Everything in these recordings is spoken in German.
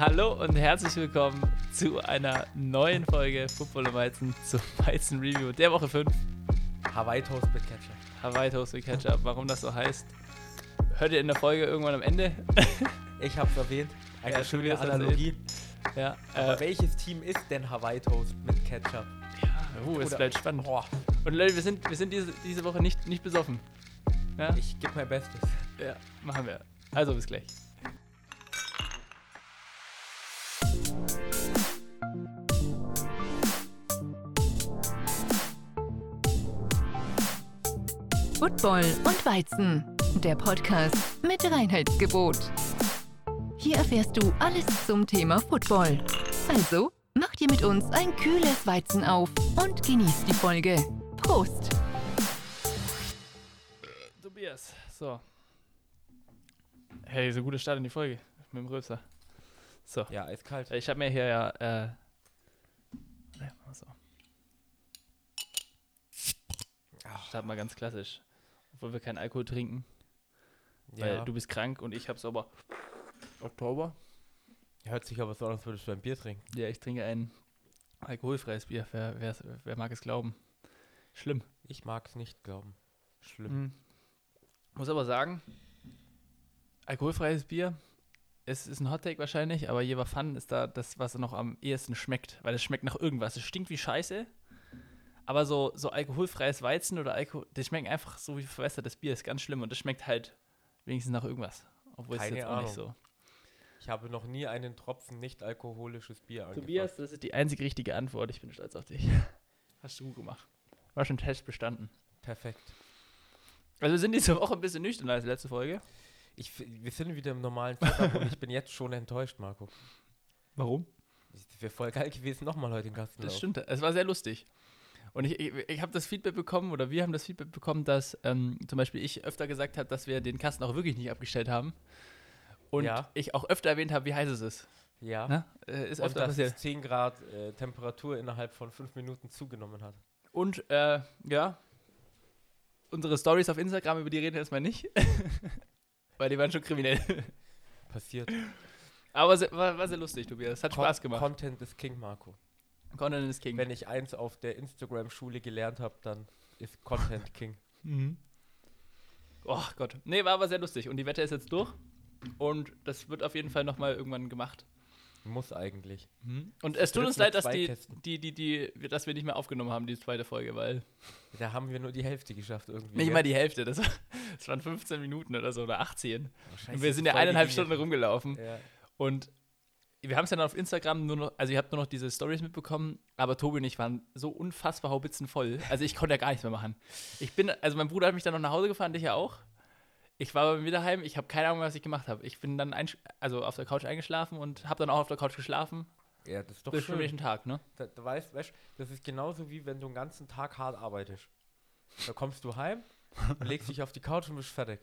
Hallo und herzlich willkommen zu einer neuen Folge Football im Weizen zum Weizen Review der Woche 5. Hawaii Toast mit Ketchup. Hawaii Toast mit Ketchup. Warum das so heißt, hört ihr in der Folge irgendwann am Ende. Ich hab's erwähnt. Eine Ja, schöne Analogie. ja, Aber äh, welches Team ist denn Hawaii Toast mit Ketchup? uh, es bleibt spannend. Boah, Und Leute, wir sind, wir sind diese, diese Woche nicht, nicht besoffen. Ja? ich gebe mein Bestes. ja, machen wir. Also bis gleich. Football und Weizen, der Podcast mit Reinheitsgebot. Hier erfährst du alles zum Thema Football. Also, mach dir mit uns ein kühles Weizen auf und genieß die Folge. Prost! Tobias, so. Hey, so gute Start in die Folge mit dem Röpser. So. Ja, eiskalt. Ich habe mir hier ja, äh, ja, mal so. Start mal ganz klassisch. Obwohl wir keinen Alkohol trinken, weil Ja, du bist krank und ich hab's aber Oktober. hört sich aber so an, als würdest du ein Bier trinken. Ja, ich trinke ein alkoholfreies Bier. Wer, wer, wer mag es glauben? Schlimm. Ich mag's nicht glauben. Schlimm. Mhm. Muss aber sagen, alkoholfreies Bier, es ist ein Hottake wahrscheinlich, aber Jever Fun ist da das, was noch am ehesten schmeckt, weil es schmeckt nach irgendwas. Es stinkt wie Scheiße, aber so, so alkoholfreies Weizen oder Alkohol, das schmeckt einfach so wie verwässertes Bier, ist ganz schlimm und das schmeckt halt wenigstens nach irgendwas. Obwohl es jetzt auch nicht Ahnung. so. Ich habe noch nie einen Tropfen nicht alkoholisches Bier angefasst. Tobias, das ist die einzig richtige Antwort. Ich bin stolz auf dich. Hast du gut gemacht. War schon Test bestanden. Perfekt. Also wir sind diese Woche ein bisschen nüchterner als letzte Folge. Ich, wir sind wieder im normalen Setup und ich bin jetzt schon enttäuscht, Marco. Warum? Wäre voll geil gewesen, nochmal heute in Gasten Das stimmt. Es war sehr lustig. Und ich, ich, ich habe das Feedback bekommen, oder wir haben das Feedback bekommen, dass ähm, zum Beispiel ich öfter gesagt habe, dass wir den Kasten auch wirklich nicht abgestellt haben. Und Ja. ich auch öfter erwähnt habe, wie heiß es ist. Ja. Ne? Äh, ist Und öfter dass passiert. es 10 Grad äh, Temperatur innerhalb von 5 Minuten zugenommen hat. Und äh, ja, unsere Stories auf Instagram, über die reden wir erstmal nicht. Weil die waren schon kriminell. Passiert. Aber war, war sehr lustig, Tobias. Hat Spaß gemacht. Content ist King, Marco. Content is King. Wenn ich eins auf der Instagram-Schule gelernt habe, dann ist Content King. Mhm. Oh Gott. Nee, war aber sehr lustig. Und die Wette ist jetzt durch. Und das wird auf jeden Fall nochmal irgendwann gemacht. Muss eigentlich. Und es tut uns leid, dass, die, die, die, die, dass wir nicht mehr aufgenommen haben, die zweite Folge, weil Da haben wir nur die Hälfte geschafft irgendwie. nicht gell? mal die Hälfte, das, war, das waren 15 Minuten oder so oder 18. Oh, scheiße, Und wir sind ja eineinhalb Stunden rumgelaufen. Ja. Und wir haben es ja dann auf Instagram nur noch, also ihr habt nur noch diese Stories mitbekommen, aber Tobi und ich waren so unfassbar haubitzenvoll. Also ich konnte ja gar nichts mehr machen. Ich bin, also mein Bruder hat mich dann noch nach Hause gefahren, dich ja auch. Ich war bei mir daheim, ich habe keine Ahnung, was ich gemacht habe. Ich bin dann also auf der Couch eingeschlafen und habe dann auch auf der Couch geschlafen. ja, das ist doch Bis schön. nächsten Tag, ne? Da, da weißt, weißt, das ist genauso wie wenn du den ganzen Tag hart arbeitest. Da kommst du heim, legst dich auf die Couch und bist fertig.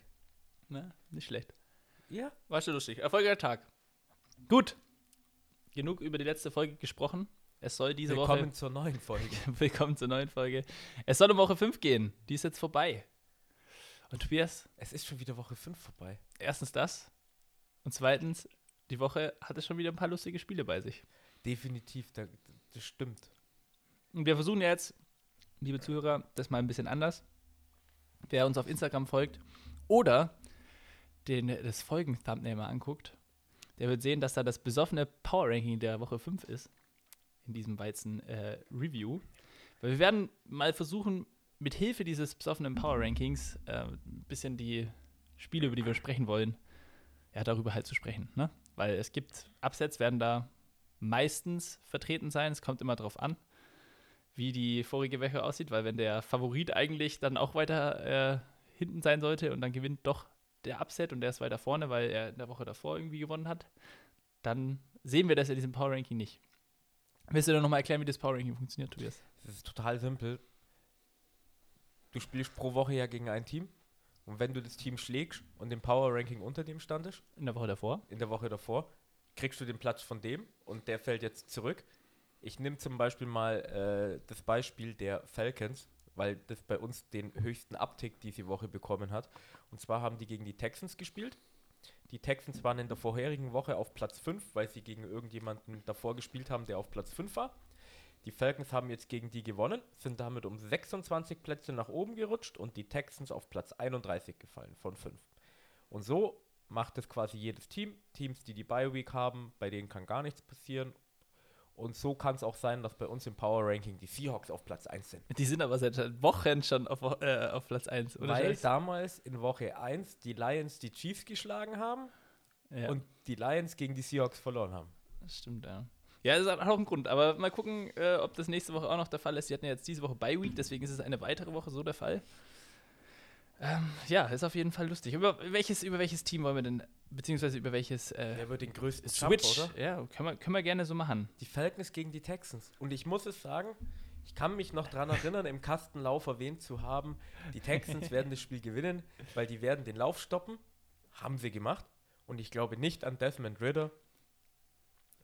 ne? Nicht schlecht. Ja. War schon lustig. Erfolgreicher Tag. Gut. Genug über die letzte Folge gesprochen. Es soll diese Willkommen zur neuen Folge. Woche. Willkommen zur neuen Folge. Es soll um Woche 5 gehen. Die ist jetzt vorbei. Und Tobias, Es ist schon wieder Woche 5 vorbei. erstens das. Und zweitens, die Woche hatte schon wieder ein paar lustige Spiele bei sich. Definitiv, da, das stimmt. Und wir versuchen jetzt, liebe Zuhörer, das mal ein bisschen anders. Wer uns auf Instagram folgt oder den, das Folgen-Thumbnail mal anguckt, der wird sehen, dass da das besoffene Power-Ranking der Woche 5 ist. In diesem Weizen-Review. Weil wir werden mal versuchen, mit Hilfe dieses besoffenen Power-Rankings äh, ein bisschen die Spiele, über die wir sprechen wollen, ja, darüber halt zu sprechen. Ne? Weil es gibt, Upsets werden da meistens vertreten sein. Es kommt immer drauf an wie die vorige Woche aussieht, weil wenn der Favorit eigentlich dann auch weiter äh, hinten sein sollte und dann gewinnt doch der Upset und der ist weiter vorne, weil er in der Woche davor irgendwie gewonnen hat, dann sehen wir das in diesem Power Ranking nicht. Willst du doch nochmal erklären, wie das Power Ranking funktioniert, Tobias? Es ist total simpel. Du spielst pro Woche ja gegen ein Team. Und wenn du das Team schlägst und im Power Ranking unter dem standest, In der Woche davor? in der Woche davor, kriegst du den Platz von dem und der fällt jetzt zurück. Ich nehme zum Beispiel mal äh, das Beispiel der Falcons, weil das bei uns den höchsten Uptick diese Woche bekommen hat. Und zwar haben die gegen die Texans gespielt Die Texans waren in der vorherigen Woche auf Platz 5, weil sie gegen irgendjemanden davor gespielt haben, der auf Platz 5 war. Die Falcons haben jetzt gegen die gewonnen, sind damit um 26 Plätze nach oben gerutscht und die Texans auf Platz 31 gefallen von 5. Und so macht es quasi jedes Team. Teams, die die Bye Week haben, bei denen kann gar nichts passieren. Und so kann es auch sein, dass bei uns im Power Ranking die Seahawks auf Platz 1 sind. Die sind aber seit Wochen schon auf, äh, auf Platz 1, oder? Weil damals in Woche 1 die Lions die Chiefs geschlagen haben ja, und die Lions gegen die Seahawks verloren haben. das stimmt, ja. Ja, das hat auch einen Grund. Aber mal gucken, äh, ob das nächste Woche auch noch der Fall ist. Die hatten ja jetzt diese Woche Bye Week, deswegen ist es eine weitere Woche so der Fall. Ähm, ja, ist auf jeden Fall lustig. Über welches, über welches Team wollen wir denn, beziehungsweise über welches äh, Wer wird den größten Switch? Jump, oder? Ja, können wir, können wir gerne so machen. Die Falcons gegen die Texans. Und ich muss es sagen, ich kann mich noch daran erinnern, im Kastenlauf erwähnt zu haben, die Texans werden das Spiel gewinnen, weil die werden den Lauf stoppen. Haben sie gemacht. Und ich glaube nicht an Desmond Ritter,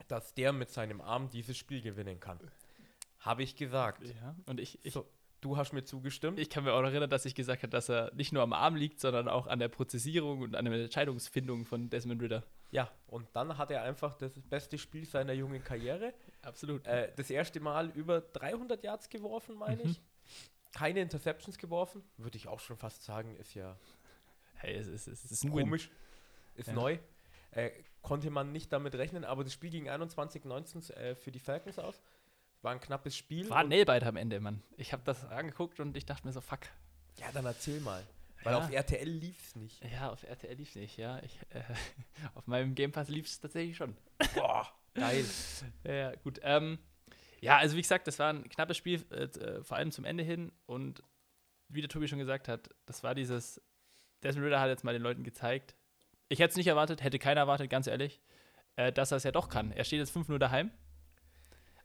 dass der mit seinem Arm dieses Spiel gewinnen kann. Habe ich gesagt. Ja, und ich, ich, So, du hast mir zugestimmt. ich kann mir auch noch erinnern, dass ich gesagt habe, dass er nicht nur am Arm liegt, sondern auch an der Prozessierung und an der Entscheidungsfindung von Desmond Ritter. ja, und dann hat er einfach das beste Spiel seiner jungen Karriere. Absolut. Äh, das erste Mal über 300 Yards geworfen, meine Mhm. ich. Keine Interceptions geworfen, würde ich auch schon fast sagen, ist ja hey, es ist, es ist Win. komisch, ist Ja. neu. Äh, konnte man nicht damit rechnen, aber das Spiel ging 21-19 äh, für die Falcons aus. War ein knappes Spiel. War ein und- Nailbite am Ende, Mann. Ich habe das angeguckt und ich dachte mir so, fuck. ja, dann erzähl mal. Weil Ja. auf RTL lief es nicht. Ja, auf RTL lief nicht, ja. Ich, äh, auf meinem Game Pass lief es tatsächlich schon. Boah, geil. Ja, ja, gut. Ähm, ja, also wie gesagt, das war ein knappes Spiel, äh, äh, vor allem zum Ende hin. Und wie der Tobi schon gesagt hat, das war dieses. Desmond Ritter hat jetzt mal den Leuten gezeigt. Ich hätte es nicht erwartet, hätte keiner erwartet, ganz ehrlich, äh, dass er es ja doch kann. Er steht jetzt 5-0 daheim.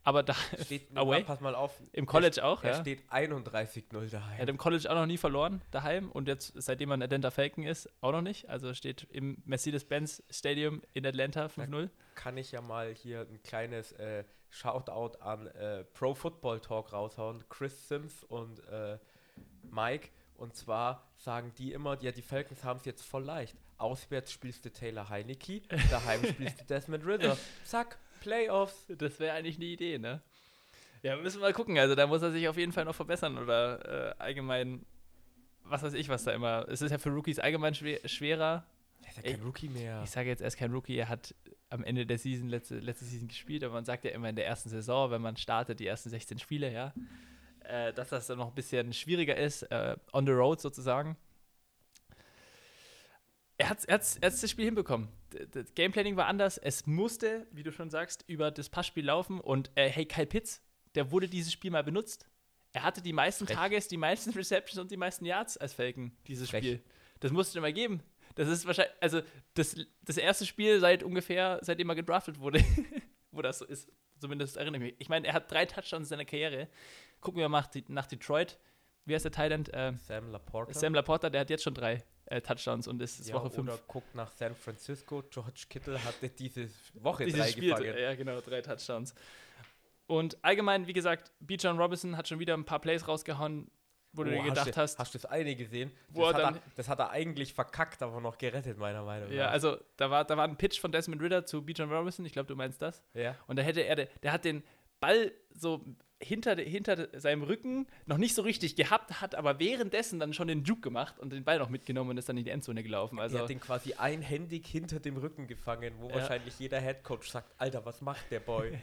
Aber da Steht, Away? pass mal auf. im College auch, Er ja. steht 31-0 Er hat daheim. im College auch noch nie verloren daheim und jetzt, seitdem er ein Atlanta Falcon ist, auch noch nicht. Also steht im Mercedes-Benz Stadium in Atlanta 5-0. Kann ich ja mal hier ein kleines äh, Shoutout an äh, Pro Football Talk raushauen. Chris Sims und äh, Mike. Und zwar sagen die immer, ja, die Falcons haben es jetzt voll leicht. Auswärts spielst du Taylor Heineke, daheim spielst du Desmond Ritter. Zack, Playoffs. Das wäre eigentlich eine Idee, ne? Ja, müssen wir mal gucken. Also da muss er sich auf jeden Fall noch verbessern oder äh, allgemein, was weiß ich, was da immer. Es ist ja für Rookies allgemein schwer, schwerer. Er ist ja kein Rookie mehr. Ich sage jetzt, er ist kein Rookie, er hat am Ende der Season, letzte, letzte Season gespielt, aber man sagt ja immer in der ersten Saison, wenn man startet, die ersten 16 Spiele, ja, äh, dass das dann noch ein bisschen schwieriger ist, äh, on the road sozusagen. Er hat er hat's, er hat's das Spiel hinbekommen. Das Gameplanning war anders. Es musste, wie du schon sagst, über das Passspiel laufen. Und äh, hey, Kyle Pitts, der wurde dieses Spiel mal benutzt. Er hatte die meisten Frech. Tages, die meisten Receptions und die meisten Yards als Falcon, dieses Frech. Spiel. Das musste mal geben. Das ist wahrscheinlich, also das, das erste Spiel seit ungefähr, seitdem er gedraftet wurde, wo das so ist. Zumindest erinnere ich mich. Ich meine, er hat drei Touchdowns in seiner Karriere. Gucken wir mal nach, nach Detroit. Wie heißt der Thailand? Äh, Sam Laporta. Sam Laporta, der hat jetzt schon drei äh, Touchdowns und ist, ist ja, Woche 5. Oder guckt nach San Francisco. George Kittle hatte diese Woche Dieses drei Spiel, gefangen. ja genau, drei Touchdowns. Und allgemein, wie gesagt, B. John Robinson hat schon wieder ein paar Plays rausgehauen, wo du Oh, dir gedacht du, hast, Hast du das eine gesehen? Das, hat er, das hat er eigentlich verkackt, aber noch gerettet, meiner Meinung nach. ja, also da war, da war ein Pitch von Desmond Ritter zu B. John Robinson, ich glaube, du meinst das. ja. Und da hätte er, der hat den Ball so hinter, hinter seinem Rücken noch nicht so richtig gehabt, hat aber währenddessen dann schon den Juke gemacht und den Ball noch mitgenommen und ist dann in die Endzone gelaufen. Also, er hat den quasi einhändig hinter dem Rücken gefangen, wo Ja. wahrscheinlich jeder Headcoach sagt, Alter, was macht der Boy?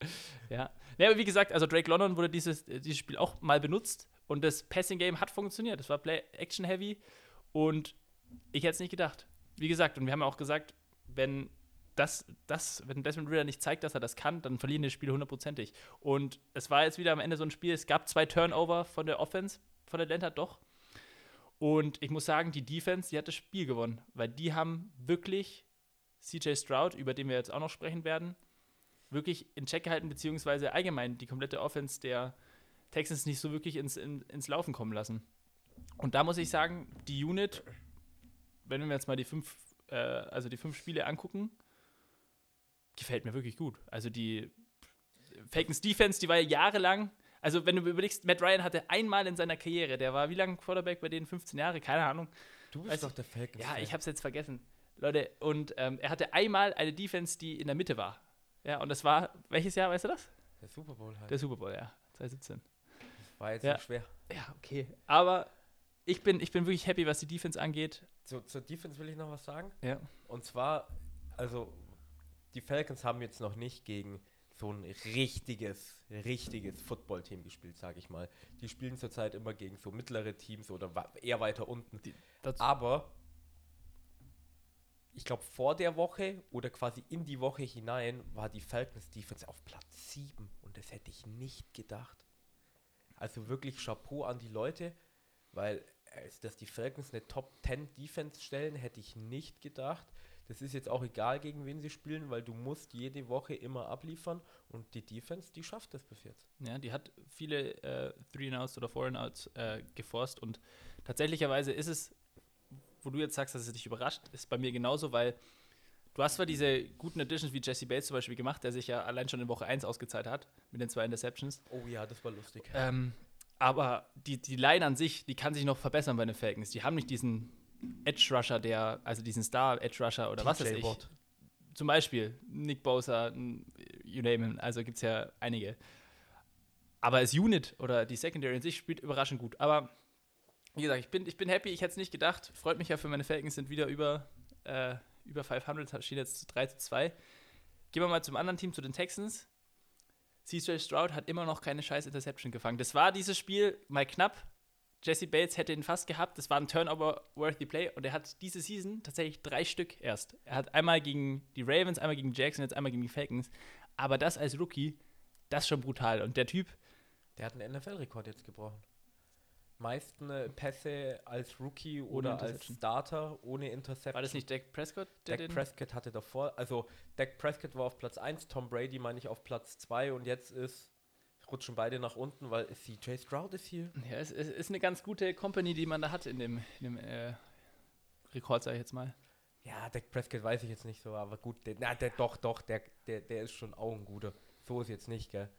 ja. ja. Aber wie gesagt, also Drake London wurde dieses, dieses Spiel auch mal benutzt und das Passing-Game hat funktioniert. Es war Play-Action-Heavy und ich hätte es nicht gedacht. Wie gesagt, und wir haben ja auch gesagt, wenn das, das, wenn Desmond Ritter nicht zeigt, dass er das kann, dann verlieren die Spiele hundertprozentig. Und es war jetzt wieder am Ende so ein Spiel, es gab zwei Turnover von der Offense, von Atlanta doch. Und ich muss sagen, die Defense, die hat das Spiel gewonnen, weil die haben wirklich CJ Stroud, über den wir jetzt auch noch sprechen werden, wirklich in Check gehalten, beziehungsweise allgemein die komplette Offense der Texans nicht so wirklich ins, in, ins Laufen kommen lassen. Und da muss ich sagen, die Unit, wenn wir jetzt mal die fünf, äh, also die fünf Spiele angucken, gefällt mir wirklich gut. Also die Falcons Defense, die war ja jahrelang, also wenn du überlegst, Matt Ryan hatte einmal in seiner Karriere, der war wie lange Quarterback bei denen? 15 Jahre, keine Ahnung. Du Weißt bist doch der Falcons. Ja, ich habe es jetzt vergessen. Leute, und ähm, er hatte einmal eine Defense, die in der Mitte war. Ja, und das war, welches Jahr, weißt du das? Der Super Bowl halt. Der Super Bowl, ja, 2017. Das war jetzt Ja. nicht schwer. Ja, okay. Aber ich bin, ich bin wirklich happy, was die Defense angeht. Zu, zur Defense will ich noch was sagen. Ja. Und zwar, also die Falcons haben jetzt noch nicht gegen so ein richtiges, richtiges Football-Team gespielt, sage ich mal. Die spielen zurzeit immer gegen so mittlere Teams oder eher weiter unten. Das, Aber ich glaube, vor der Woche oder quasi in die Woche hinein war die Falcons Defense auf Platz 7 und das hätte ich nicht gedacht. Also wirklich Chapeau an die Leute, weil äh, dass die Falcons eine Top 10 Defense stellen, hätte ich nicht gedacht. Das ist jetzt auch egal, gegen wen sie spielen, weil du musst jede Woche immer abliefern und die Defense, die schafft das bis jetzt. ja, die hat viele äh, Three-and-Outs oder Four-and-Outs äh, geforst und tatsächlicherweise ist es, wo du jetzt sagst, dass es dich überrascht, ist bei mir genauso, weil du hast zwar diese guten Additions wie Jesse Bates zum Beispiel gemacht, der sich ja allein schon in Woche 1 ausgezahlt hat mit den zwei Interceptions, Oh ja, das war lustig. Ähm, aber die, die Line an sich, die kann sich noch verbessern bei den Falcons. Die haben nicht diesen Edge Rusher, der, also diesen Star Edge Rusher oder was weiß TJ ich. Watt. Zum Beispiel Nick Bosa, you name him. Also gibt es ja einige. Aber als Unit oder die Secondary in sich spielt überraschend gut. Aber wie gesagt, ich bin, ich bin happy, ich hätte es nicht gedacht. Freut mich ja für meine Falcons, sind wieder über, äh, über 500, stehen jetzt 3 zu 2. Gehen wir mal zum anderen Team, zu den Texans. CJ Stroud hat immer noch keine scheiß Interception gefangen. Das war dieses Spiel mal knapp. Jesse Bates hätte ihn fast gehabt. Das war ein Turnover-worthy Play und er hat diese Season tatsächlich drei Stück erst. Er hat einmal gegen die Ravens, einmal gegen Jackson, jetzt einmal gegen die Falcons. Aber das als Rookie, das ist schon brutal. Und der Typ, Der hat einen NFL-Rekord jetzt gebrochen. Meisten äh, Pässe als Rookie oder als. Starter ohne Interception. war das nicht Dak Prescott, der Dak Prescott hatte davor, also Dak Prescott war auf Platz 1, Tom Brady meine ich auf Platz 2 und jetzt ist, rutschen beide nach unten, weil CJ Stroud ist hier. Ja, es, es ist eine ganz gute Company, die man da hat in dem, in dem äh, Rekord, sag ich jetzt mal. Ja, Dak Prescott weiß ich jetzt nicht so, aber gut, der, na, der doch, doch, der, der, der ist schon auch ein guter. So ist jetzt nicht, gell.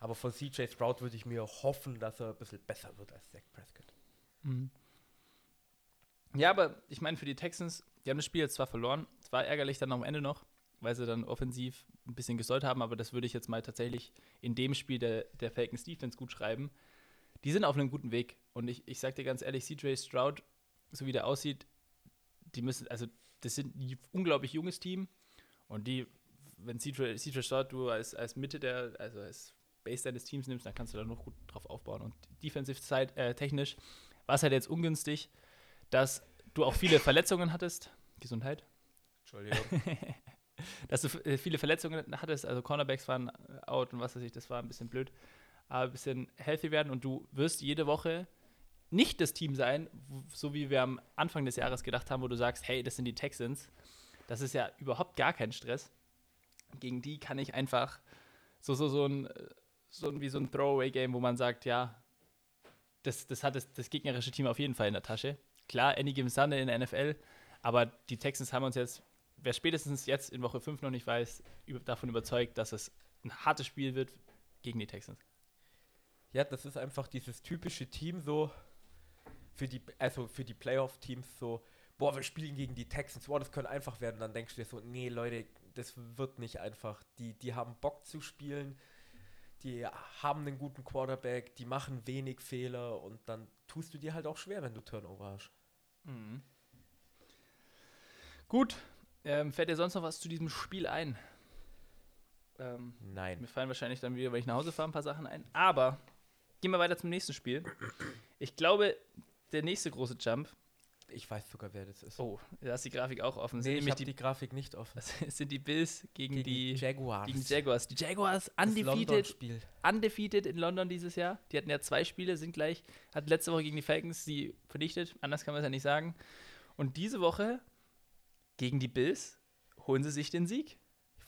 Aber von CJ Stroud würde ich mir hoffen, dass er ein bisschen besser wird als Dak Prescott. Mhm. Ja, aber ich meine, für die Texans, die haben das Spiel jetzt zwar verloren, es war ärgerlich dann am Ende noch, weil sie dann offensiv ein bisschen gesollt haben, aber das würde ich jetzt mal tatsächlich in dem Spiel der, der Falcons Defense gut schreiben. Die sind auf einem guten Weg und ich, ich sag dir ganz ehrlich, CJ Stroud, so wie der aussieht, die müssen, also das sind ein unglaublich junges Team und die, wenn CJ, CJ Stroud du als, als Mitte der, also als Base deines Teams nimmst, dann kannst du da noch gut drauf aufbauen und defensive Side, äh, technisch war es halt jetzt ungünstig, dass du auch viele Verletzungen hattest. Gesundheit. Entschuldigung. Dass du äh, viele Verletzungen hattest, also Cornerbacks waren out und was weiß ich, das war ein bisschen blöd. Aber ein bisschen healthy werden und du wirst jede Woche nicht das Team sein, so wie wir am Anfang des Jahres gedacht haben, wo du sagst, hey, das sind die Texans. Das ist ja überhaupt gar kein Stress. Gegen die kann ich einfach so, so, so ein, äh, so ein wie so ein Throwaway-Game, wo man sagt, ja, das, das hat das, das gegnerische Team auf jeden Fall in der Tasche. Klar, any given Sunday in der NFL, aber die Texans haben uns jetzt, wer spätestens jetzt in Woche 5 noch nicht weiß, über, davon überzeugt, dass es ein hartes Spiel wird gegen die Texans. Ja, das ist einfach dieses typische Team so für die, also für die Playoff-Teams so, boah, wir spielen gegen die Texans, boah, das könnte einfach werden. Dann denkst du dir so, nee, Leute, das wird nicht einfach. Die, die haben Bock zu spielen, die haben einen guten Quarterback, die machen wenig Fehler und dann tust du dir halt auch schwer, wenn du Turnover hast. Gut, ähm, fällt dir sonst noch was zu diesem Spiel ein? Ähm, Nein. Mir fallen wahrscheinlich dann wieder, wenn ich nach Hause fahre, ein paar Sachen ein. Aber gehen wir weiter zum nächsten Spiel. Ich glaube, der nächste große Jump. Ich weiß sogar, wer das ist. Oh, da ist die Grafik auch offen. nee, ich habe die, Grafik nicht offen. das sind die Bills gegen, die Jaguars. gegen die Jaguars. Die Jaguars undefeated, undefeated in London dieses Jahr. Die hatten ja zwei Spiele, sind gleich, hatten letzte Woche gegen die Falcons sie vernichtet. Anders kann man es ja nicht sagen. Und diese Woche gegen die Bills holen sie sich den Sieg.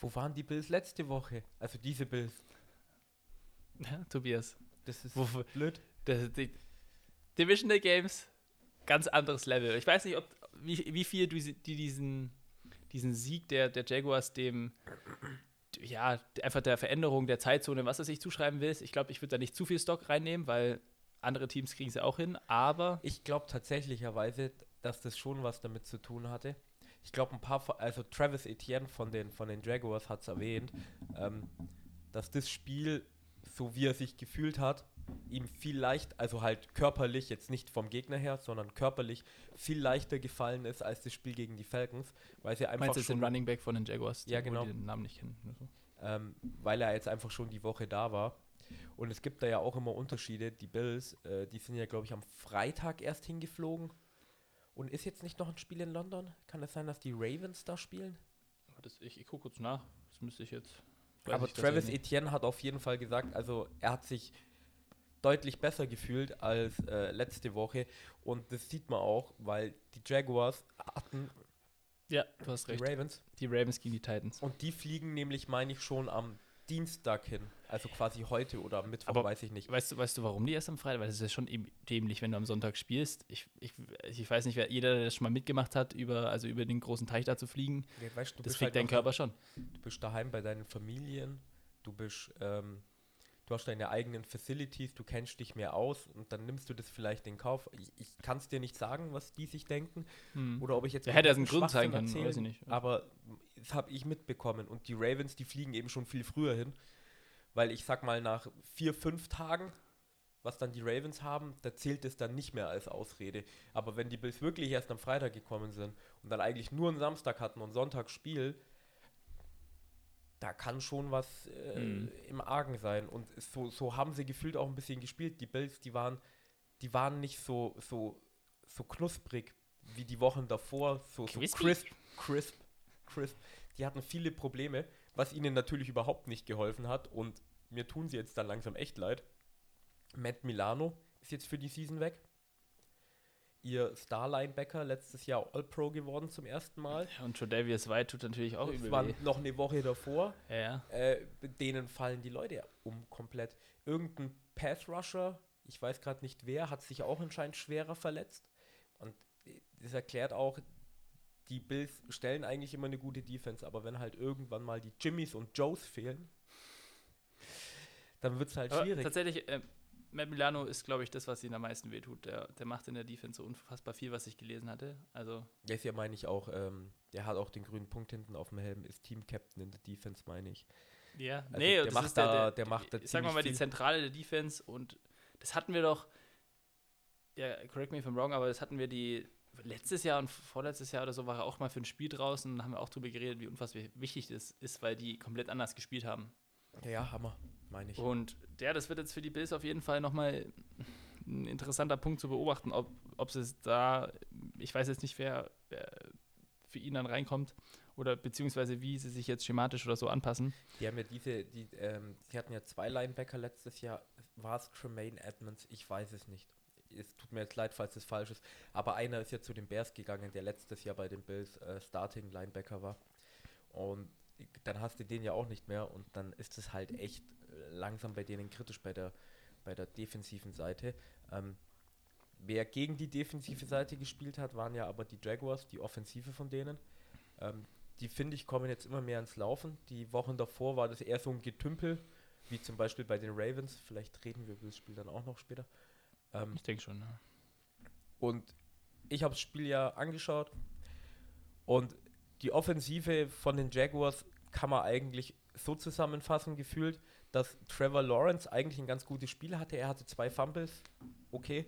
Wo waren die Bills letzte Woche? Also diese Bills. Ja, Tobias. Das ist Wo, blöd. Das, die Divisional Games, ganz anderes Level. Ich weiß nicht, ob, wie, wie viel du die diesen, diesen Sieg der, der Jaguars dem, ja, einfach der Veränderung der Zeitzone, was er sich zuschreiben willst. Ich glaube, ich würde da nicht zu viel Stock reinnehmen, weil andere Teams kriegen sie auch hin, aber Ich glaube tatsächlicherweise, dass das schon was damit zu tun hatte. Ich glaube, ein paar, von- also Travis Etienne von den, von den Jaguars hat es erwähnt, ähm, dass das Spiel, so wie er sich gefühlt hat, ihm viel leicht, also halt körperlich, jetzt nicht vom Gegner her, sondern körperlich viel leichter gefallen ist als das Spiel gegen die Falcons, weil sie einfach Meinst du schon, den Running Back von den Jaguars? Ja, wo genau. Den Namen nicht kennen. so? ähm, weil er jetzt einfach schon die Woche da war. Und es gibt da ja auch immer Unterschiede. Die Bills, äh, die sind ja, glaube ich, am Freitag erst hingeflogen. Und ist jetzt nicht noch ein Spiel in London? Kann es sein, dass die Ravens da spielen? Das, ich ich gucke kurz nach. Das müsste ich jetzt. Aber ich Travis. Etienne hat auf jeden Fall gesagt, also er hat sich deutlich besser gefühlt als äh, letzte Woche. Und das sieht man auch, weil die Jaguars hatten Ja, du hast die recht. Ravens. Die Ravens gegen die Titans. Und die fliegen nämlich, meine ich, schon am Dienstag hin. Also quasi heute oder Mittwoch, Aber- weiß ich nicht. Weißt du, weißt du, warum die erst am Freitag? Weil das ist ja schon dämlich, wenn du am Sonntag spielst. Ich, ich, ich weiß nicht, wer jeder, der das schon mal mitgemacht hat, über, also über den großen Teich da zu fliegen, Ja, weißt, du das fliegt halt dein Körper schon. Du bist daheim bei deinen Familien, du bist, ähm, du hast deine eigenen Facilities, du kennst dich mehr aus und dann nimmst du das vielleicht in Kauf. Ich, ich kann es dir nicht sagen, was die sich denken Hm. oder ob ich jetzt Ja, hätte ja einen Grund Schwachsinn können, weiß ich nicht. Aber das habe ich mitbekommen und die Ravens, die fliegen eben schon viel früher hin, weil ich sag mal nach vier, fünf Tagen, was dann die Ravens haben, da zählt es dann nicht mehr als Ausrede. Aber wenn die Bills wirklich erst am Freitag gekommen sind und dann eigentlich nur einen Samstag hatten und Sonntag Spiel, da kann schon was äh, Mhm. im Argen sein. Und so, so haben sie gefühlt auch ein bisschen gespielt. Die Bills, die waren, die waren nicht so, so, so knusprig wie die Wochen davor, so, so crisp, crisp, crisp. Die hatten viele Probleme, was ihnen natürlich überhaupt nicht geholfen hat. Und mir tun sie jetzt dann langsam echt leid. Matt Milano ist jetzt für die Season weg. Ihr Star-Linebacker letztes Jahr All-Pro geworden zum ersten Mal. Ja, und Tredavious White tut natürlich auch Das übel war noch eine Woche davor. Ja, ja. Äh, denen fallen die Leute um komplett. Irgendein Pass-Rusher, ich weiß gerade nicht wer, hat sich auch anscheinend schwerer verletzt. Und das erklärt auch, die Bills stellen eigentlich immer eine gute Defense, aber wenn halt irgendwann mal die Jimmys und Joes fehlen, dann wird es halt Aber schwierig. tatsächlich, äh, Matt Milano ist, glaube ich, das, was ihn am meisten wehtut. Der, der macht in der Defense so unfassbar viel, was ich gelesen hatte. Also, Der ist ja, meine ich, auch, ähm, der hat auch den grünen Punkt hinten auf dem Helm, ist Team-Captain in der Defense, meine ich. ja, Also nee, der das macht da- der, der macht da ich sag mal die. Zentrale der Defense und das hatten wir doch, ja, correct me if I'm wrong, aber das hatten wir die letztes Jahr und vorletztes Jahr oder so war er auch mal für ein Spiel draußen und haben wir auch drüber geredet, wie unfassbar wichtig das ist, weil die komplett anders gespielt haben. Ja, Hammer, meine ich. Und ja, das wird jetzt für die Bills auf jeden Fall nochmal ein interessanter Punkt zu beobachten, ob, ob es da, ich weiß jetzt nicht, wer, wer für ihn dann reinkommt oder beziehungsweise wie sie sich jetzt schematisch oder so anpassen. Die haben ja diese, die, ähm, sie hatten ja zwei Linebacker letztes Jahr. War es Tremaine Edmonds? Ich weiß es nicht. Es tut mir jetzt leid, falls es falsch ist. Aber einer ist ja zu den Bears gegangen, der letztes Jahr bei den Bills äh, Starting Linebacker war. Und dann hast du den ja auch nicht mehr und dann ist es halt echt langsam bei denen kritisch bei der, bei der defensiven Seite. Ähm, wer gegen die defensive Seite gespielt hat, waren ja aber die Jaguars, die Offensive von denen. Ähm, die finde ich kommen jetzt immer mehr ins Laufen. Die Wochen davor war das eher so ein Getümpel, wie zum Beispiel bei den Ravens. Vielleicht reden wir über das Spiel dann auch noch später. Ähm, Ich denke schon, ja. und ich habe das Spiel ja angeschaut und die Offensive von den Jaguars kann man eigentlich so zusammenfassen gefühlt, dass Trevor Lawrence eigentlich ein ganz gutes Spiel hatte. Er hatte zwei Fumbles, okay,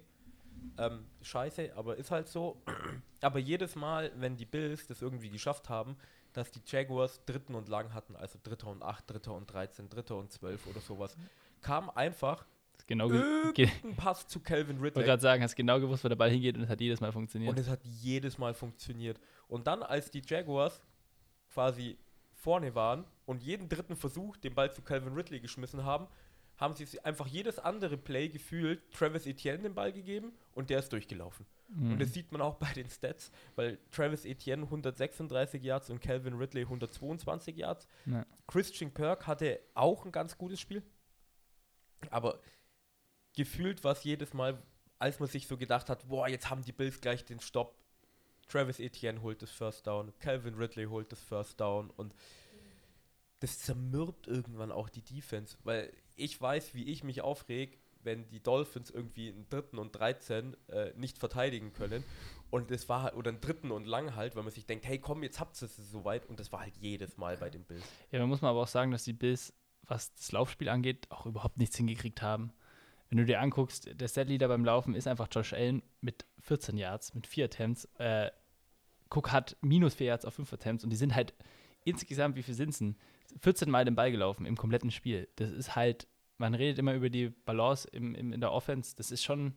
ähm, scheiße, aber ist halt so. Aber jedes Mal, wenn die Bills das irgendwie geschafft haben, dass die Jaguars dritten und lang hatten, also dritter und acht, dritter und 13, dritter und 12 oder sowas, kam einfach Hast Genau ge ge irgendein Pass zu Calvin wollte Ridley. gerade sagen, hast genau gewusst, wo der Ball hingeht und es hat jedes Mal funktioniert. Und es hat jedes Mal funktioniert. Und dann, als die Jaguars quasi vorne waren und jeden dritten Versuch den Ball zu Calvin Ridley geschmissen haben, haben sie einfach jedes andere Play gefühlt Travis Etienne den Ball gegeben und der ist durchgelaufen. Mhm. Und das sieht man auch bei den Stats, weil Travis Etienne 136 Yards und Calvin Ridley 122 Yards. Ja. Christian Kirk hatte auch ein ganz gutes Spiel. Aber gefühlt war es jedes Mal, als man sich so gedacht hat, boah, jetzt haben die Bills gleich den Stopp. Travis Etienne holt das First Down, Calvin Ridley holt das First Down und das zermürbt irgendwann auch die Defense, weil ich weiß, wie ich mich aufreg, wenn die Dolphins irgendwie einen dritten und 13 äh, nicht verteidigen können. Und das war halt, oder einen dritten und lang halt, weil man sich denkt, hey komm, jetzt habt ihr es soweit. Und das war halt jedes Mal bei den Bills. Ja, da muss man aber auch sagen, dass die Bills, was das Laufspiel angeht, auch überhaupt nichts hingekriegt haben. Wenn du dir anguckst, der Setleader beim Laufen ist einfach Josh Allen mit 14 Yards, mit 4 Attempts. Äh, Cook hat minus 4 Yards auf 5 Attempts und die sind halt insgesamt, wie viel sind es denn? 14 Mal den Ball gelaufen im kompletten Spiel. Das ist halt, man redet immer über die Balance im, im, in der Offense. Das ist schon.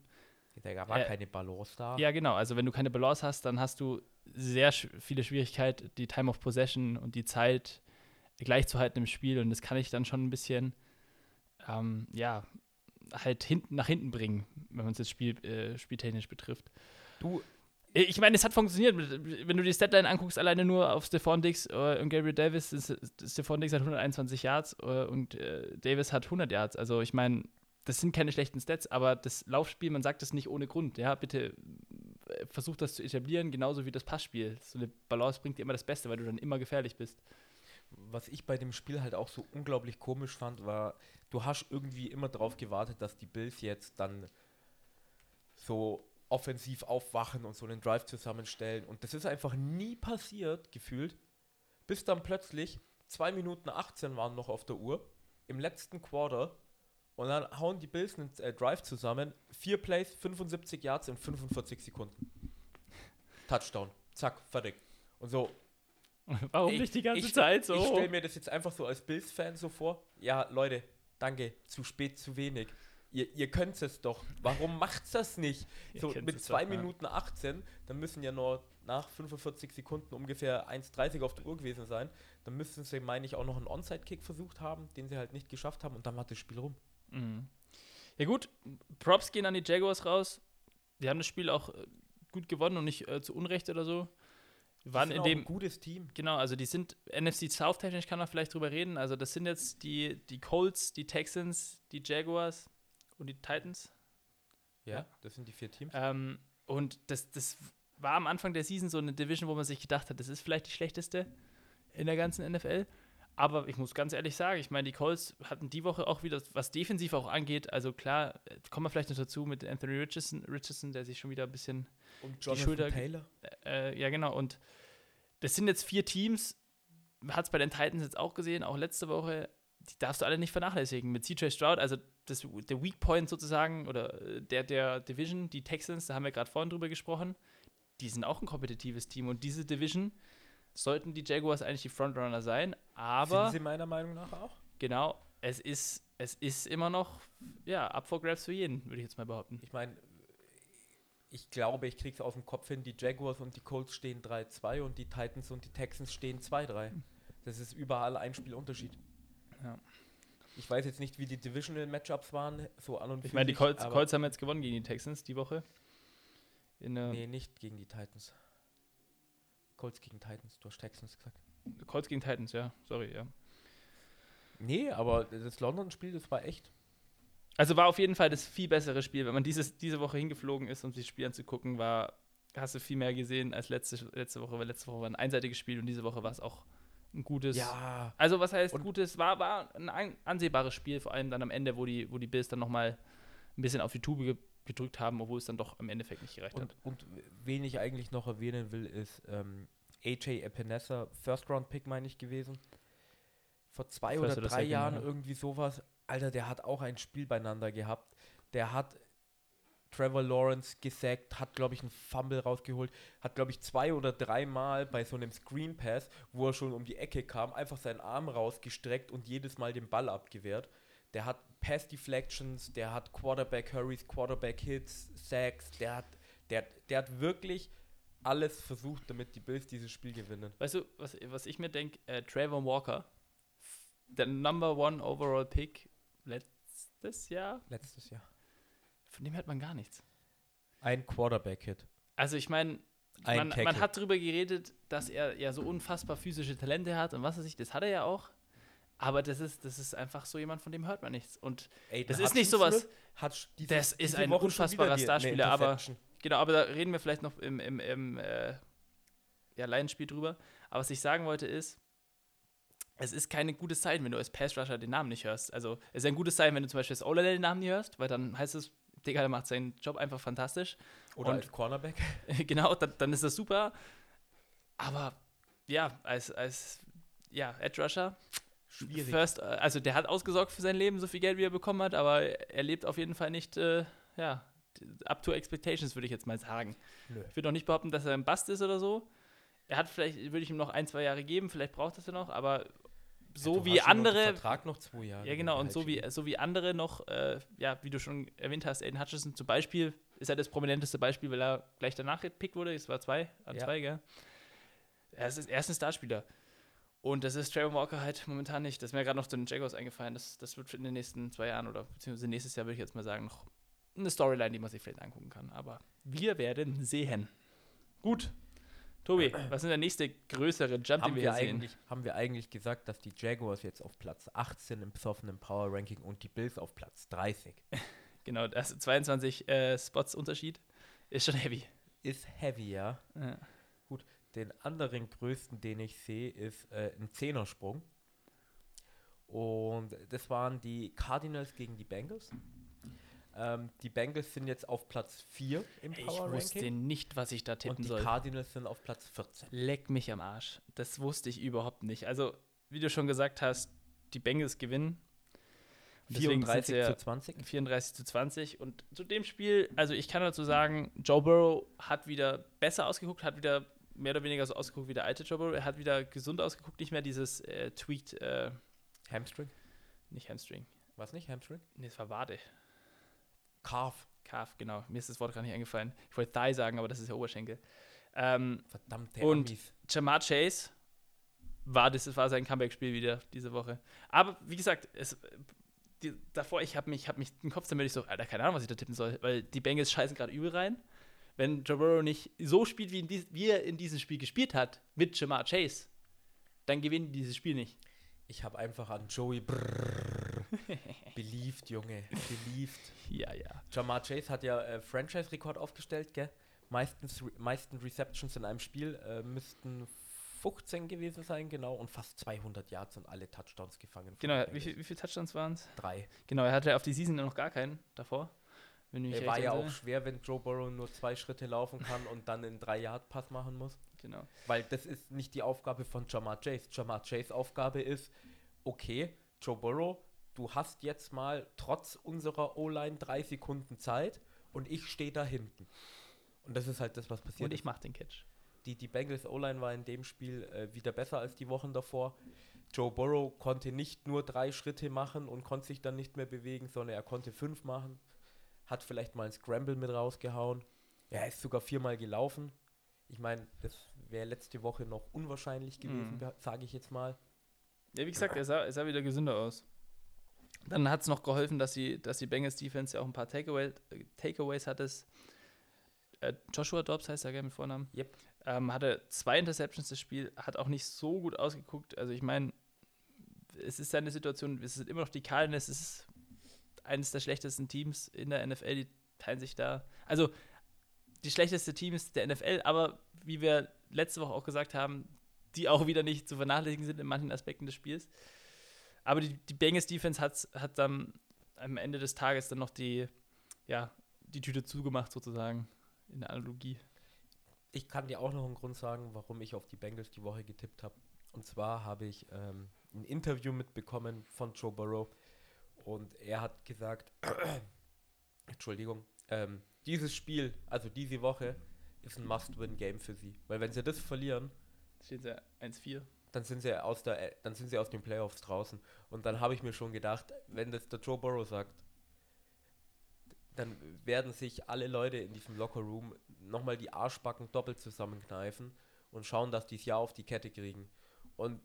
Da war Äh, keine Balance da. Ja, genau. Also, wenn du keine Balance hast, dann hast du sehr sch viele Schwierigkeiten, die Time of Possession und die Zeit gleichzuhalten im Spiel. Und das kann ich dann schon ein bisschen, ähm, ja, halt hinten, nach hinten bringen, wenn man es jetzt Spiel, äh, spieltechnisch betrifft. Du, Äh, Ich meine, es hat funktioniert. Wenn du die Statline anguckst, alleine nur auf Stephon Diggs äh, und Gabriel Davis, ist, Stephon Diggs hat 121 Yards äh, und äh, Davis hat 100 Yards. Also ich meine, das sind keine schlechten Stats, aber das Laufspiel, man sagt das nicht ohne Grund. Ja, bitte äh, versuch das zu etablieren, genauso wie das Passspiel. So eine Balance bringt dir immer das Beste, weil du dann immer gefährlich bist. Was ich bei dem Spiel halt auch so unglaublich komisch fand, war, du hast irgendwie immer darauf gewartet, dass die Bills jetzt dann so offensiv aufwachen und so einen Drive zusammenstellen. Und das ist einfach nie passiert, gefühlt, bis dann plötzlich 2 Minuten 18 waren noch auf der Uhr, im letzten Quarter. Und dann hauen die Bills einen äh, Drive zusammen, vier Plays, 75 Yards in 45 Sekunden. Touchdown. Zack, fertig. Und so, Warum ich- nicht die ganze ich, Zeit so? Ich stelle mir das jetzt einfach so als Bills-Fan so vor. Ja, Leute, danke, zu spät, zu wenig. Ihr, ihr könnt es doch. Warum macht's das nicht? So mit es 2 doch, ja. Minuten 18, dann müssen ja nur nach 45 Sekunden ungefähr 1,30 auf der Uhr gewesen sein. Dann müssten sie, meine ich, auch noch einen Onside-Kick versucht haben, den sie halt nicht geschafft haben und dann war das Spiel rum. Mhm. Ja gut, Props gehen an die Jaguars raus. Die haben das Spiel auch äh, gut gewonnen und nicht äh, zu Unrecht oder so. Waren Die sind in dem ein gutes Team. Genau, also die sind NFC South technisch kann man vielleicht drüber reden. Also das sind jetzt die, die Colts, die Texans, die Jaguars und die Titans. Ja, Ja. das sind die vier Teams. Ähm, und das, das war am Anfang der Season so eine Division, wo man sich gedacht hat, das ist vielleicht die schlechteste in der ganzen NFL. Aber ich muss ganz ehrlich sagen, ich meine, die Colts hatten die Woche auch wieder, was defensiv auch angeht, also klar, äh, kommen wir vielleicht noch dazu mit Anthony Richardson, Richardson der sich schon wieder ein bisschen Und Schulter- Taylor. äh, ja, genau. Und das sind jetzt vier Teams. Hat es bei den Titans jetzt auch gesehen, auch letzte Woche. Die darfst du alle nicht vernachlässigen. Mit CJ Stroud, also das, der Weak Point sozusagen, oder äh, der, der Division, die Texans, da haben wir gerade vorhin drüber gesprochen, die sind auch ein kompetitives Team. Und diese Division sollten die Jaguars eigentlich die Frontrunner sein. Aber sind sie meiner Meinung nach auch? genau, es ist, es ist immer noch ja, up for grabs für jeden, würde ich jetzt mal behaupten. Ich meine, ich glaube, ich krieg's aus dem Kopf hin, die Jaguars und die Colts stehen 3-2 und die Titans und die Texans stehen 2-3. Das ist überall ein Spielunterschied. Ja. Ich weiß jetzt nicht, wie die Divisional Matchups waren, so an und Ich meine, die Colts, Colts haben jetzt gewonnen gegen die Texans die Woche. In der Nee, nicht gegen die Titans. Colts gegen Titans, du hast Texans gesagt. Colts gegen Titans, ja, sorry, ja. Nee, aber das London-Spiel, das war echt. Also war auf jeden Fall das viel bessere Spiel. Wenn man dieses, diese Woche hingeflogen ist, um sich das Spiel anzugucken, war, hast du viel mehr gesehen als letzte, letzte Woche, weil letzte Woche war ein einseitiges Spiel und diese Woche war es auch ein gutes. Ja, Also was heißt Und- gutes? War, war ein ansehbares Spiel, vor allem dann am Ende, wo die, wo die Bills dann nochmal ein bisschen auf die Tube ge gedrückt haben, obwohl es dann doch im Endeffekt nicht gereicht und, hat. und wen ich eigentlich noch erwähnen will, ist ähm, AJ Epinesa, First-Round-Pick, meine ich, gewesen. Vor zwei First oder drei second, Jahren ja. irgendwie sowas. Alter, der hat auch ein Spiel beieinander gehabt. Der hat Trevor Lawrence gesackt, hat, glaube ich, einen Fumble rausgeholt, hat, glaube ich, zwei oder dreimal bei so einem Screen Pass, wo er schon um die Ecke kam, einfach seinen Arm rausgestreckt und jedes Mal den Ball abgewehrt. Der hat Pass Deflections, der hat Quarterback Hurries, Quarterback Hits, Sacks, der hat, der, der hat wirklich alles versucht, damit die Bills dieses Spiel gewinnen. Weißt du, was, was ich mir denke? Äh, Trayvon Walker, der Number One Overall Pick letztes Jahr, Letztes Jahr. von dem hört man gar nichts. Ein Quarterback-Hit. Also ich meine, Ein man, man hat darüber geredet, dass er ja so unfassbar physische Talente hat und was weiß ich, das hat er ja auch. Aber das ist, das ist einfach so jemand, von dem hört man nichts. Und Ey, das ist nicht sowas- Hat diese- Das ist ein Woche unfassbarer Starspieler, aber- genau, aber da reden wir vielleicht noch im, im, im äh, ja, Laienspiel drüber. Aber was ich sagen wollte ist, es ist keine gutes Zeichen, wenn du als Pass-Rusher den Namen nicht hörst. Also, es ist ein gutes Zeichen, wenn du zum Beispiel als Olale den Namen nicht hörst, weil dann heißt es, Digga, der macht seinen Job einfach fantastisch. Oder als Cornerback. genau, dann, dann ist das super. Aber ja, als, als ja, Edge Rusher, Schwierig. First, also der hat ausgesorgt für sein Leben, so viel Geld, wie er bekommen hat, aber er lebt auf jeden Fall nicht, äh, ja, up to expectations, würde ich jetzt mal sagen. Nö. Ich würde auch nicht behaupten, dass er ein Bast ist oder so. Er hat vielleicht, würde ich ihm noch ein, zwei Jahre geben, vielleicht braucht das er noch, aber so Du wie andere, Vertrag noch zwei Jahre. ja genau, und Halt so wie, so wie andere noch, äh, ja, wie du schon erwähnt hast, Aiden Hutchinson zum Beispiel, ist er das prominenteste Beispiel, weil er gleich danach gepickt wurde, es war zwei, an Ja. zwei, gell? Er ist, er ist ein Starspieler. Und das ist Trevor Walker halt momentan nicht. Das ist mir gerade noch zu den Jaguars eingefallen. Das, das wird in den nächsten zwei Jahren oder beziehungsweise nächstes Jahr, würde ich jetzt mal sagen, noch eine Storyline, die man sich vielleicht angucken kann. Aber wir werden sehen. Gut. Tobi, was ist der nächste größere Jump, den haben wir wir, sehen? eigentlich, haben wir eigentlich gesagt, dass die Jaguars jetzt auf Platz 18 im besoffenen Power Ranking und die Bills auf Platz 30. Genau, das 22 äh, Spots Unterschied ist schon heavy. Ist heavy, ja. Ja. Den anderen größten, den ich sehe, ist äh, ein Zehnersprung. Und das waren die Cardinals gegen die Bengals. Ähm, die Bengals sind jetzt auf Platz 4 im Ich Power wusste Ranking. nicht, was ich da Und tippen die soll. Cardinals sind auf Platz 14. Leck mich am Arsch. Das wusste ich überhaupt nicht. Also, wie du schon gesagt hast, die Bengals gewinnen. Und deswegen sind 34 sie ja zu 20. 34 zu 20. Und zu dem Spiel, also ich kann dazu sagen, Joe Burrow hat wieder besser ausgeguckt, hat wieder mehr oder weniger so ausgeguckt wie der alte Joe Burrow. Er hat wieder gesund ausgeguckt, nicht mehr dieses äh, Tweaked, äh, Hamstring? nicht Hamstring. Was nicht? Hamstring? Nee, es war Wade. Calf. Calf, genau. Mir ist das Wort gar nicht eingefallen. Ich wollte Thigh sagen, aber das ist ja Oberschenkel. Ähm, Verdammt, der Und- Amis. Jamar Chase war, das war sein Comeback-Spiel wieder diese Woche. Aber wie gesagt, es, die, davor, ich habe mich, hab mich den Kopf damit ich so, Alter, keine Ahnung, was ich da tippen soll, weil die Bengals scheißen gerade übel rein. Wenn Joe Burrow nicht so spielt, wie, dies, wie er in diesem Spiel gespielt hat, mit Jamar Chase, dann gewinnen die dieses Spiel nicht. Ich habe einfach an Joey Brrr beliebt, Junge. Beliebt. Ja, ja. Jamar Chase hat ja äh, Franchise-Rekord aufgestellt, gell? Meistens, re meisten Receptions in einem Spiel äh, müssten 15 gewesen sein, genau, und fast 200 Yards und alle Touchdowns gefangen. Genau, wie, viel, wie viele Touchdowns waren es? Drei. Genau, er hatte auf die Season noch gar keinen davor. Wenn ich recht war ja auch schwer, wenn Joe Burrow nur zwei Schritte laufen kann und dann einen 3-Yard-Pass machen muss. Genau. Weil das ist nicht die Aufgabe von Jamar Chase. Jamar Chase Aufgabe ist, okay, Joe Burrow, du hast jetzt mal trotz unserer O-Line drei Sekunden Zeit und ich stehe da hinten. Und das ist halt das, was passiert. Und ich ist. mach den Catch. Die, die Bengals O-Line war in dem Spiel äh, wieder besser als die Wochen davor. Joe Burrow konnte nicht nur drei Schritte machen und konnte sich dann nicht mehr bewegen, sondern er konnte fünf machen. Hat vielleicht mal ein Scramble mit rausgehauen. Er ist sogar viermal gelaufen. Ich meine, das wäre letzte Woche noch unwahrscheinlich gewesen, Mhm. sage ich jetzt mal. Ja, wie gesagt, er sah, er sah wieder gesünder aus. Dann hat es noch geholfen, dass, sie, dass die Bengals Defense ja auch ein paar Takeaway, Takeaways hatte. Äh, Joshua Dobbs heißt er gerne mit Vornamen. Yep. Ähm, hatte zwei Interceptions das Spiel, hat auch nicht so gut ausgeguckt. Also ich meine, es ist eine Situation, es sind immer noch die Cardinals, es ist eines der schlechtesten Teams in der NFL, die teilen sich da. Also die schlechteste Teams der NFL, aber wie wir letzte Woche auch gesagt haben, die auch wieder nicht zu vernachlässigen sind in manchen Aspekten des Spiels. Aber die, die Bengals Defense hat's, hat dann am Ende des Tages dann noch die, ja, die Tüte zugemacht sozusagen in der Analogie. Ich kann dir auch noch einen Grund sagen, warum ich auf die Bengals die Woche getippt habe. Und zwar habe ich ähm, ein Interview mitbekommen von Joe Burrow und er hat gesagt, Entschuldigung, ähm, dieses Spiel, also diese Woche, ist ein Must-Win-Game für sie. Weil wenn sie das verlieren, Stehen sie 1-4. Dann sind sie aus der, dann sind sie aus den Playoffs draußen. Und dann habe ich mir schon gedacht, wenn das der Joe Burrow sagt, dann werden sich alle Leute in diesem Lockerroom nochmal die Arschbacken doppelt zusammenkneifen und schauen, dass die es Jahr auf die Kette kriegen. Und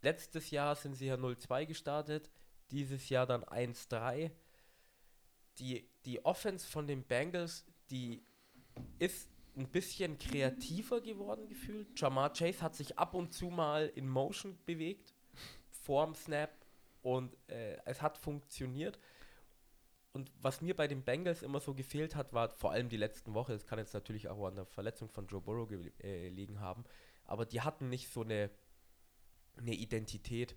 letztes Jahr sind sie ja 0-2 gestartet, dieses Jahr dann 1-3. Die, die Offense von den Bengals, die ist ein bisschen kreativer geworden gefühlt. Jamar Chase hat sich ab und zu mal in Motion bewegt, vorm Snap und äh, es hat funktioniert. Und was mir bei den Bengals immer so gefehlt hat, war vor allem die letzten Woche, das kann jetzt natürlich auch an der Verletzung von Joe Burrow gelegen haben, aber die hatten nicht so eine eine Identität.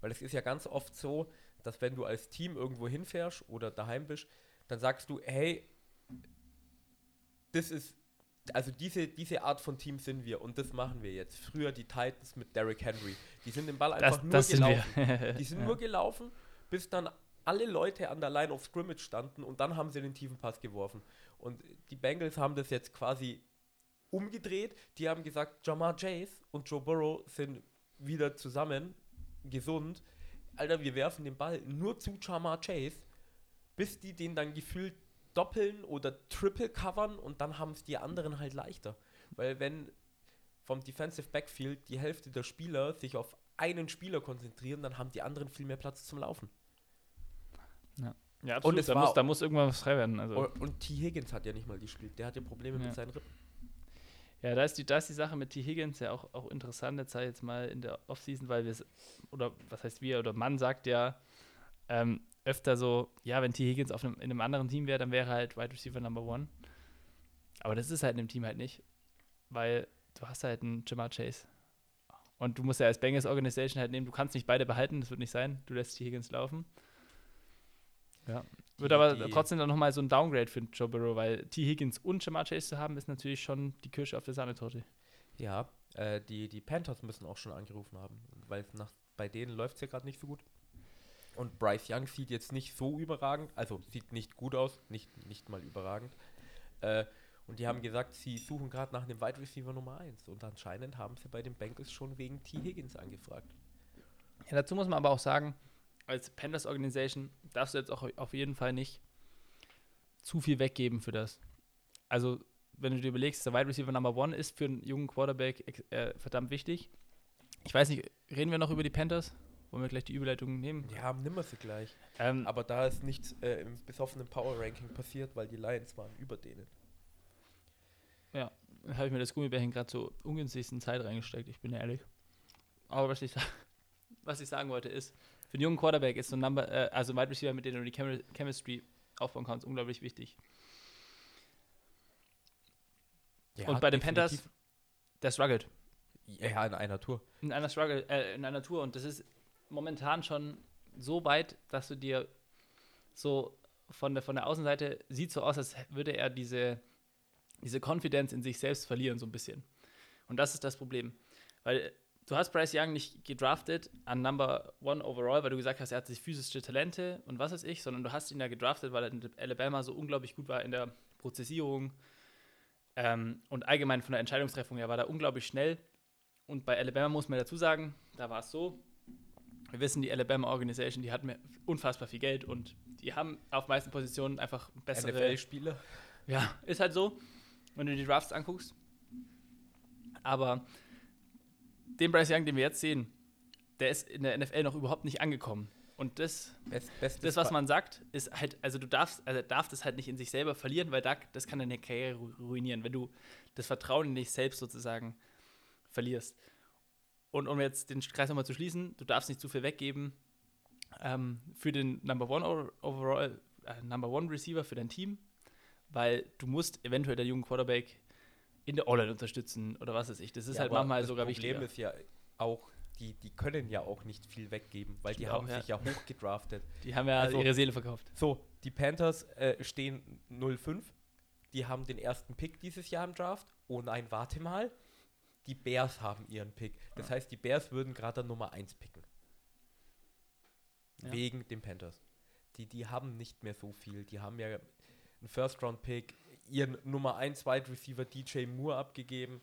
Weil es ist ja ganz oft so, dass wenn du als Team irgendwo hinfährst oder daheim bist, dann sagst du, hey, das ist, also diese, diese Art von Team sind wir und das machen wir jetzt. Früher die Titans mit Derrick Henry. Die sind den Ball einfach Das, nur das gelaufen. Die sind Ja. nur gelaufen, bis dann alle Leute an der Line of Scrimmage standen und dann haben sie den tiefen Pass geworfen. Und die Bengals haben das jetzt quasi umgedreht. Die haben gesagt, Jamar Chase und Joe Burrow sind wieder zusammen, gesund. Alter, wir werfen den Ball nur zu Jamar Chase, bis die den dann gefühlt doppeln oder triple covern und dann haben es die anderen halt leichter. Weil wenn vom Defensive Backfield die Hälfte der Spieler sich auf einen Spieler konzentrieren, dann haben die anderen viel mehr Platz zum Laufen. Ja, Und absolut. es da, war- muss, da muss irgendwann was frei werden. Also. Und, und T. Higgins hat ja nicht mal gespielt. Der hatte Probleme Ja. mit seinen Rippen. Ja, da ist die, da ist die Sache mit T. Higgins ja auch, auch interessant, jetzt jetzt mal in der Offseason, weil wir es, oder was heißt wir, oder man sagt ja ähm, öfter so, ja, wenn T. Higgins auf einem, in einem anderen Team wäre, dann wäre halt Wide Receiver Number One. Aber das ist halt in dem Team halt nicht, weil du hast halt einen Jamar Chase. Und du musst ja als Bengals Organisation halt nehmen, du kannst nicht beide behalten, das wird nicht sein, du lässt T. Higgins laufen. Ja. Wird Die- aber die- trotzdem dann nochmal so ein Downgrade für Joe Burrow, weil T. Higgins und Jamar Chase zu haben, ist natürlich schon die Kirsche auf der Sahnetorte. Ja, äh, die, die Panthers müssen auch schon angerufen haben, weil nach, bei denen läuft es ja gerade nicht so gut. Und Bryce Young sieht jetzt nicht so überragend, also sieht nicht gut aus, nicht, nicht mal überragend. Äh, und die haben gesagt, sie suchen gerade nach einem Wide Receiver Nummer 1. Und anscheinend haben sie bei den Bengals schon wegen T. Higgins angefragt. Ja, dazu muss man aber auch sagen, als Panthers Organisation darfst du jetzt auch auf jeden Fall nicht zu viel weggeben für das. Also, wenn du dir überlegst, der Wide Receiver Number One ist für einen jungen Quarterback äh, verdammt wichtig. Ich weiß nicht, reden wir noch über die Panthers? Wollen wir gleich die Überleitung nehmen? Ja, nimm wir sie gleich. Ähm, Aber da ist nichts äh, im besoffenen Power Ranking passiert, weil die Lions waren über denen. Ja, habe ich mir das Gummibärchen gerade zur ungünstigsten Zeit reingesteckt, ich bin ehrlich. Aber was ich, was ich sagen wollte ist, für einen jungen Quarterback ist so ein Number, äh, also ein Wide Receiver, mit dem du die Chemi Chemistry aufbauen kannst, unglaublich wichtig. Ja, Und bei den definitiv. Panthers, der struggelt. Ja, in einer Tour. In einer Struggle, äh, in einer Tour. Und das ist momentan schon so weit, dass du dir so von der, von der Außenseite sieht so aus, als würde er diese, diese Confidence in sich selbst verlieren, so ein bisschen. Und das ist das Problem. Weil du hast Bryce Young nicht gedraftet an Number One overall, weil du gesagt hast, er hat sich physische Talente und was weiß ich, sondern du hast ihn ja gedraftet, weil er in Alabama so unglaublich gut war in der Prozessierung ähm, und allgemein von der Entscheidungstreffung her war er unglaublich schnell. Und bei Alabama muss man dazu sagen, da war es so, wir wissen, die Alabama Organisation, die hat mir unfassbar viel Geld und die haben auf meisten Positionen einfach bessere NFL-Spieler. ja, ist halt so, wenn du die Drafts anguckst. Aber den Bryce Young, den wir jetzt sehen, der ist in der NFL noch überhaupt nicht angekommen. Und das, Best, das was man sagt, ist halt, also du darfst, also darf das halt nicht in sich selber verlieren, weil da, das kann deine Karriere ru- ruinieren, wenn du das Vertrauen in dich selbst sozusagen verlierst. Und um jetzt den Kreis nochmal zu schließen, du darfst nicht zu viel weggeben ähm, für den Number One over- Overall, äh, Number One Receiver für dein Team, weil du musst eventuell den jungen Quarterback in der O-Line unterstützen oder was weiß ich. Das ist Ja, halt manchmal das sogar Problem wichtiger. ist ja auch, die, die können ja auch nicht viel weggeben, weil die Stimmt haben auch, ja. sich ja hochgedraftet. Die haben ja also- ihre Seele verkauft. So, die Panthers äh, stehen 0-5. Die haben den ersten Pick dieses Jahr im Draft. Oh nein, warte mal. Die Bears haben ihren Pick. Das heißt, die Bears würden gerade Nummer 1 picken. Ja. Wegen den Panthers. Die, die haben nicht mehr so viel. Die haben ja einen First-Round-Pick, ihren Nummer 1 Wide Receiver DJ Moore abgegeben.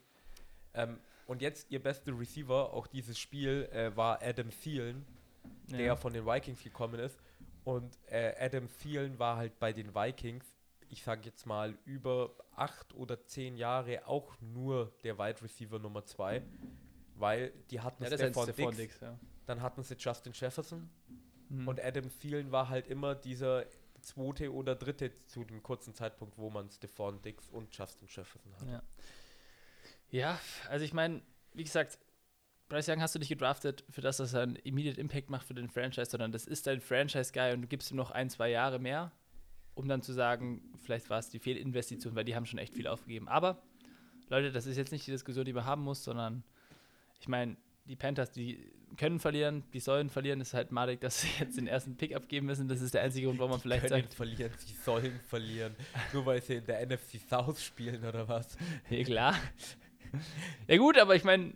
Ähm, und jetzt ihr bester Receiver, auch dieses Spiel, äh, war Adam Thielen, der Ja. von den Vikings gekommen ist. Und äh, Adam Thielen war halt bei den Vikings, ich sage jetzt mal, über acht oder zehn Jahre auch nur der Wide Receiver Nummer zwei, weil die hatten Ja, ist Stephon Diggs, Dix, ja. dann hatten sie Justin Jefferson Mhm. und Adam Thielen war halt immer dieser zweite oder dritte zu dem kurzen Zeitpunkt, wo man Stephon Diggs und Justin Jefferson hatte. Ja. ja, also ich meine, wie gesagt, Bryce Young hast du nicht gedraftet für das, dass er einen Immediate Impact macht für den Franchise, sondern das ist dein Franchise-Guy und du gibst ihm noch ein, zwei Jahre mehr, um dann zu sagen, vielleicht war es die Fehlinvestition, weil die haben schon echt viel aufgegeben. Aber, Leute, das ist jetzt nicht die Diskussion, die man haben muss, sondern ich meine, die Panthers, die können verlieren, die sollen verlieren. Es ist halt malig, dass sie jetzt den ersten Pick abgeben müssen. Das ist der einzige Grund, warum man vielleicht können sagt, verlieren, sie sollen verlieren. Nur weil sie in der NFC South spielen oder was? ja klar. ja gut, aber ich meine,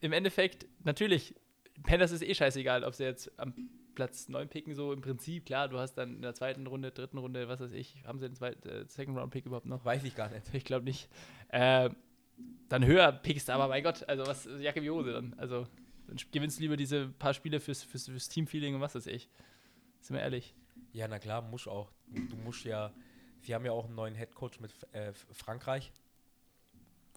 im Endeffekt, natürlich, Panthers ist eh scheißegal, ob sie jetzt am Platz 9 picken, so im Prinzip, klar, du hast dann in der zweiten Runde, dritten Runde, was weiß ich, haben sie den zweiten, äh, Second Round Pick überhaupt noch? Weiß ich gar nicht. Ich glaube nicht. Äh, dann höher pickst, aber mein Gott, also was, Jacke wie Hose dann. Also dann gewinnst du lieber diese paar Spiele fürs, fürs, fürs Teamfeeling und was weiß ich. Sind wir ehrlich. Ja, na klar, muss auch. Du musst ja. Sie haben ja auch einen neuen Headcoach mit äh, Frankreich.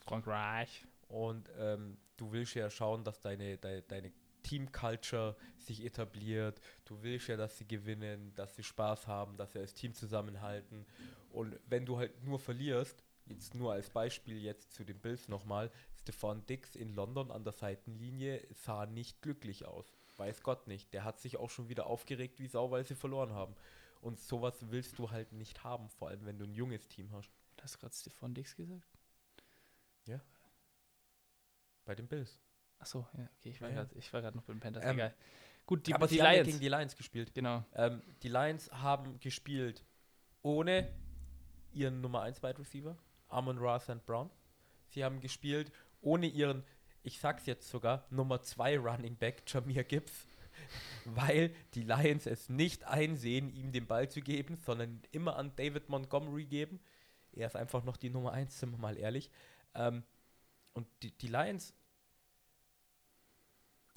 Frankreich. Und ähm, du willst ja schauen, dass deine, deine, deine Team-Culture sich etabliert. Du willst ja, dass sie gewinnen, dass sie Spaß haben, dass sie als Team zusammenhalten. Und wenn du halt nur verlierst, jetzt nur als Beispiel jetzt zu den Bills nochmal, Stefan Dix in London an der Seitenlinie sah nicht glücklich aus. Weiß Gott nicht. Der hat sich auch schon wieder aufgeregt wie Sau, weil sie verloren haben. Und sowas willst du halt nicht haben, vor allem wenn du ein junges Team hast. Hast du gerade Stefan Dix gesagt? Bei den Bills. Achso, ja, okay, ich war Ja, gerade noch bei den Panthers. Ähm, Egal. Gut, die, Aber die haben ja Lions. gegen die Lions gespielt. genau. Ähm, die Lions haben gespielt ohne ihren Nummer 1 Wide Receiver, Amon Ra St. Brown. Sie haben gespielt ohne ihren, ich sag's jetzt sogar, Nummer 2 Running Back, Jameer Gibbs, weil die Lions es nicht einsehen, ihm den Ball zu geben, sondern immer an David Montgomery geben. Er ist einfach noch die Nummer 1, sind wir mal ehrlich. Ähm, und die, die Lions,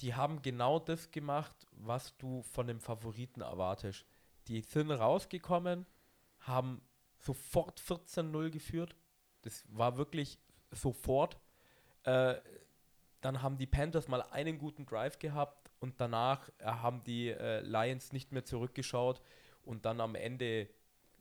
die haben genau das gemacht, was du von dem Favoriten erwartest. Die sind rausgekommen, haben sofort 14-0 geführt. Das war wirklich sofort. Äh, dann haben die Panthers mal einen guten Drive gehabt und danach äh, haben die äh, Lions nicht mehr zurückgeschaut und dann am Ende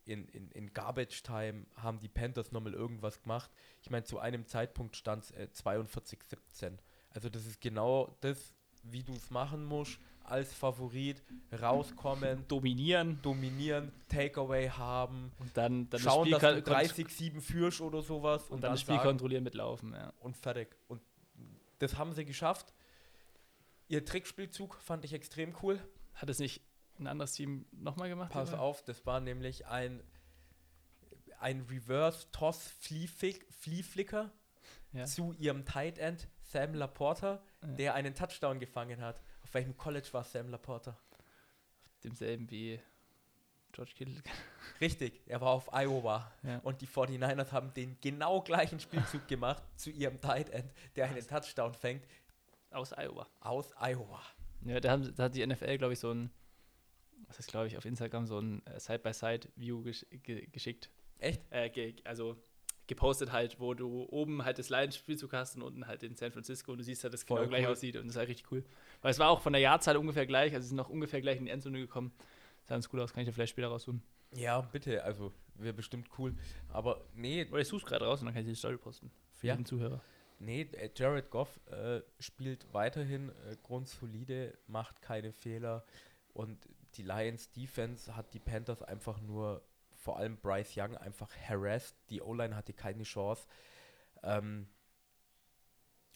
in, in, in Garbage Time haben die Panthers nochmal irgendwas gemacht. Ich meine, zu einem Zeitpunkt stand es äh, 42-17. Also das ist genau das, wie du es machen musst, als Favorit rauskommen, Dominieren dominieren, Takeaway haben, und dann, dann schauen, dass kon- du 30-7 führst oder sowas und dann das Spiel sagen, kontrollieren mit Laufen, ja. und fertig. Und das haben sie geschafft. Ihr Trickspielzug fand ich extrem cool. Hat es nicht ein anderes Team nochmal gemacht? Pass oder? auf, das war nämlich ein, ein Reverse-Toss-Flea-Flicker Ja. zu ihrem Tight End Sam Laporta, Ja. der einen Touchdown gefangen hat. Auf welchem College war Sam Laporta? Demselben wie George Kittle. Richtig, er war auf Iowa. Ja. Und die 49ers haben den genau gleichen Spielzug gemacht zu ihrem Tight End, der einen Touchdown fängt Aus Iowa. aus Iowa. Ja, da, haben, da hat die NFL, glaube ich, so ein, was ist, glaube ich, auf Instagram so ein äh, Side-by-Side-View gesch ge geschickt. Echt? Äh, ge also gepostet halt, wo du oben halt das Lions-Spielzug hast und unten halt in San Francisco und du siehst halt, dass es genau gleich cool. aussieht und das ist halt richtig cool. Weil es war auch von der Jahrzahl ungefähr gleich, also sie sind noch ungefähr gleich in die Endzone gekommen. Sah ganz cool aus, kann ich dir vielleicht später raussuchen. Ja, bitte, also wäre bestimmt cool. Aber nee, Oder ich suche gerade raus und dann kann ich die Story posten. Für Ja. jeden Zuhörer. nee, äh, Jared Goff äh, spielt weiterhin äh, grundsolide, macht keine Fehler und die Lions Defense hat die Panthers einfach nur, vor allem Bryce Young, einfach harassed. Die O-Line hatte keine Chance. Ähm,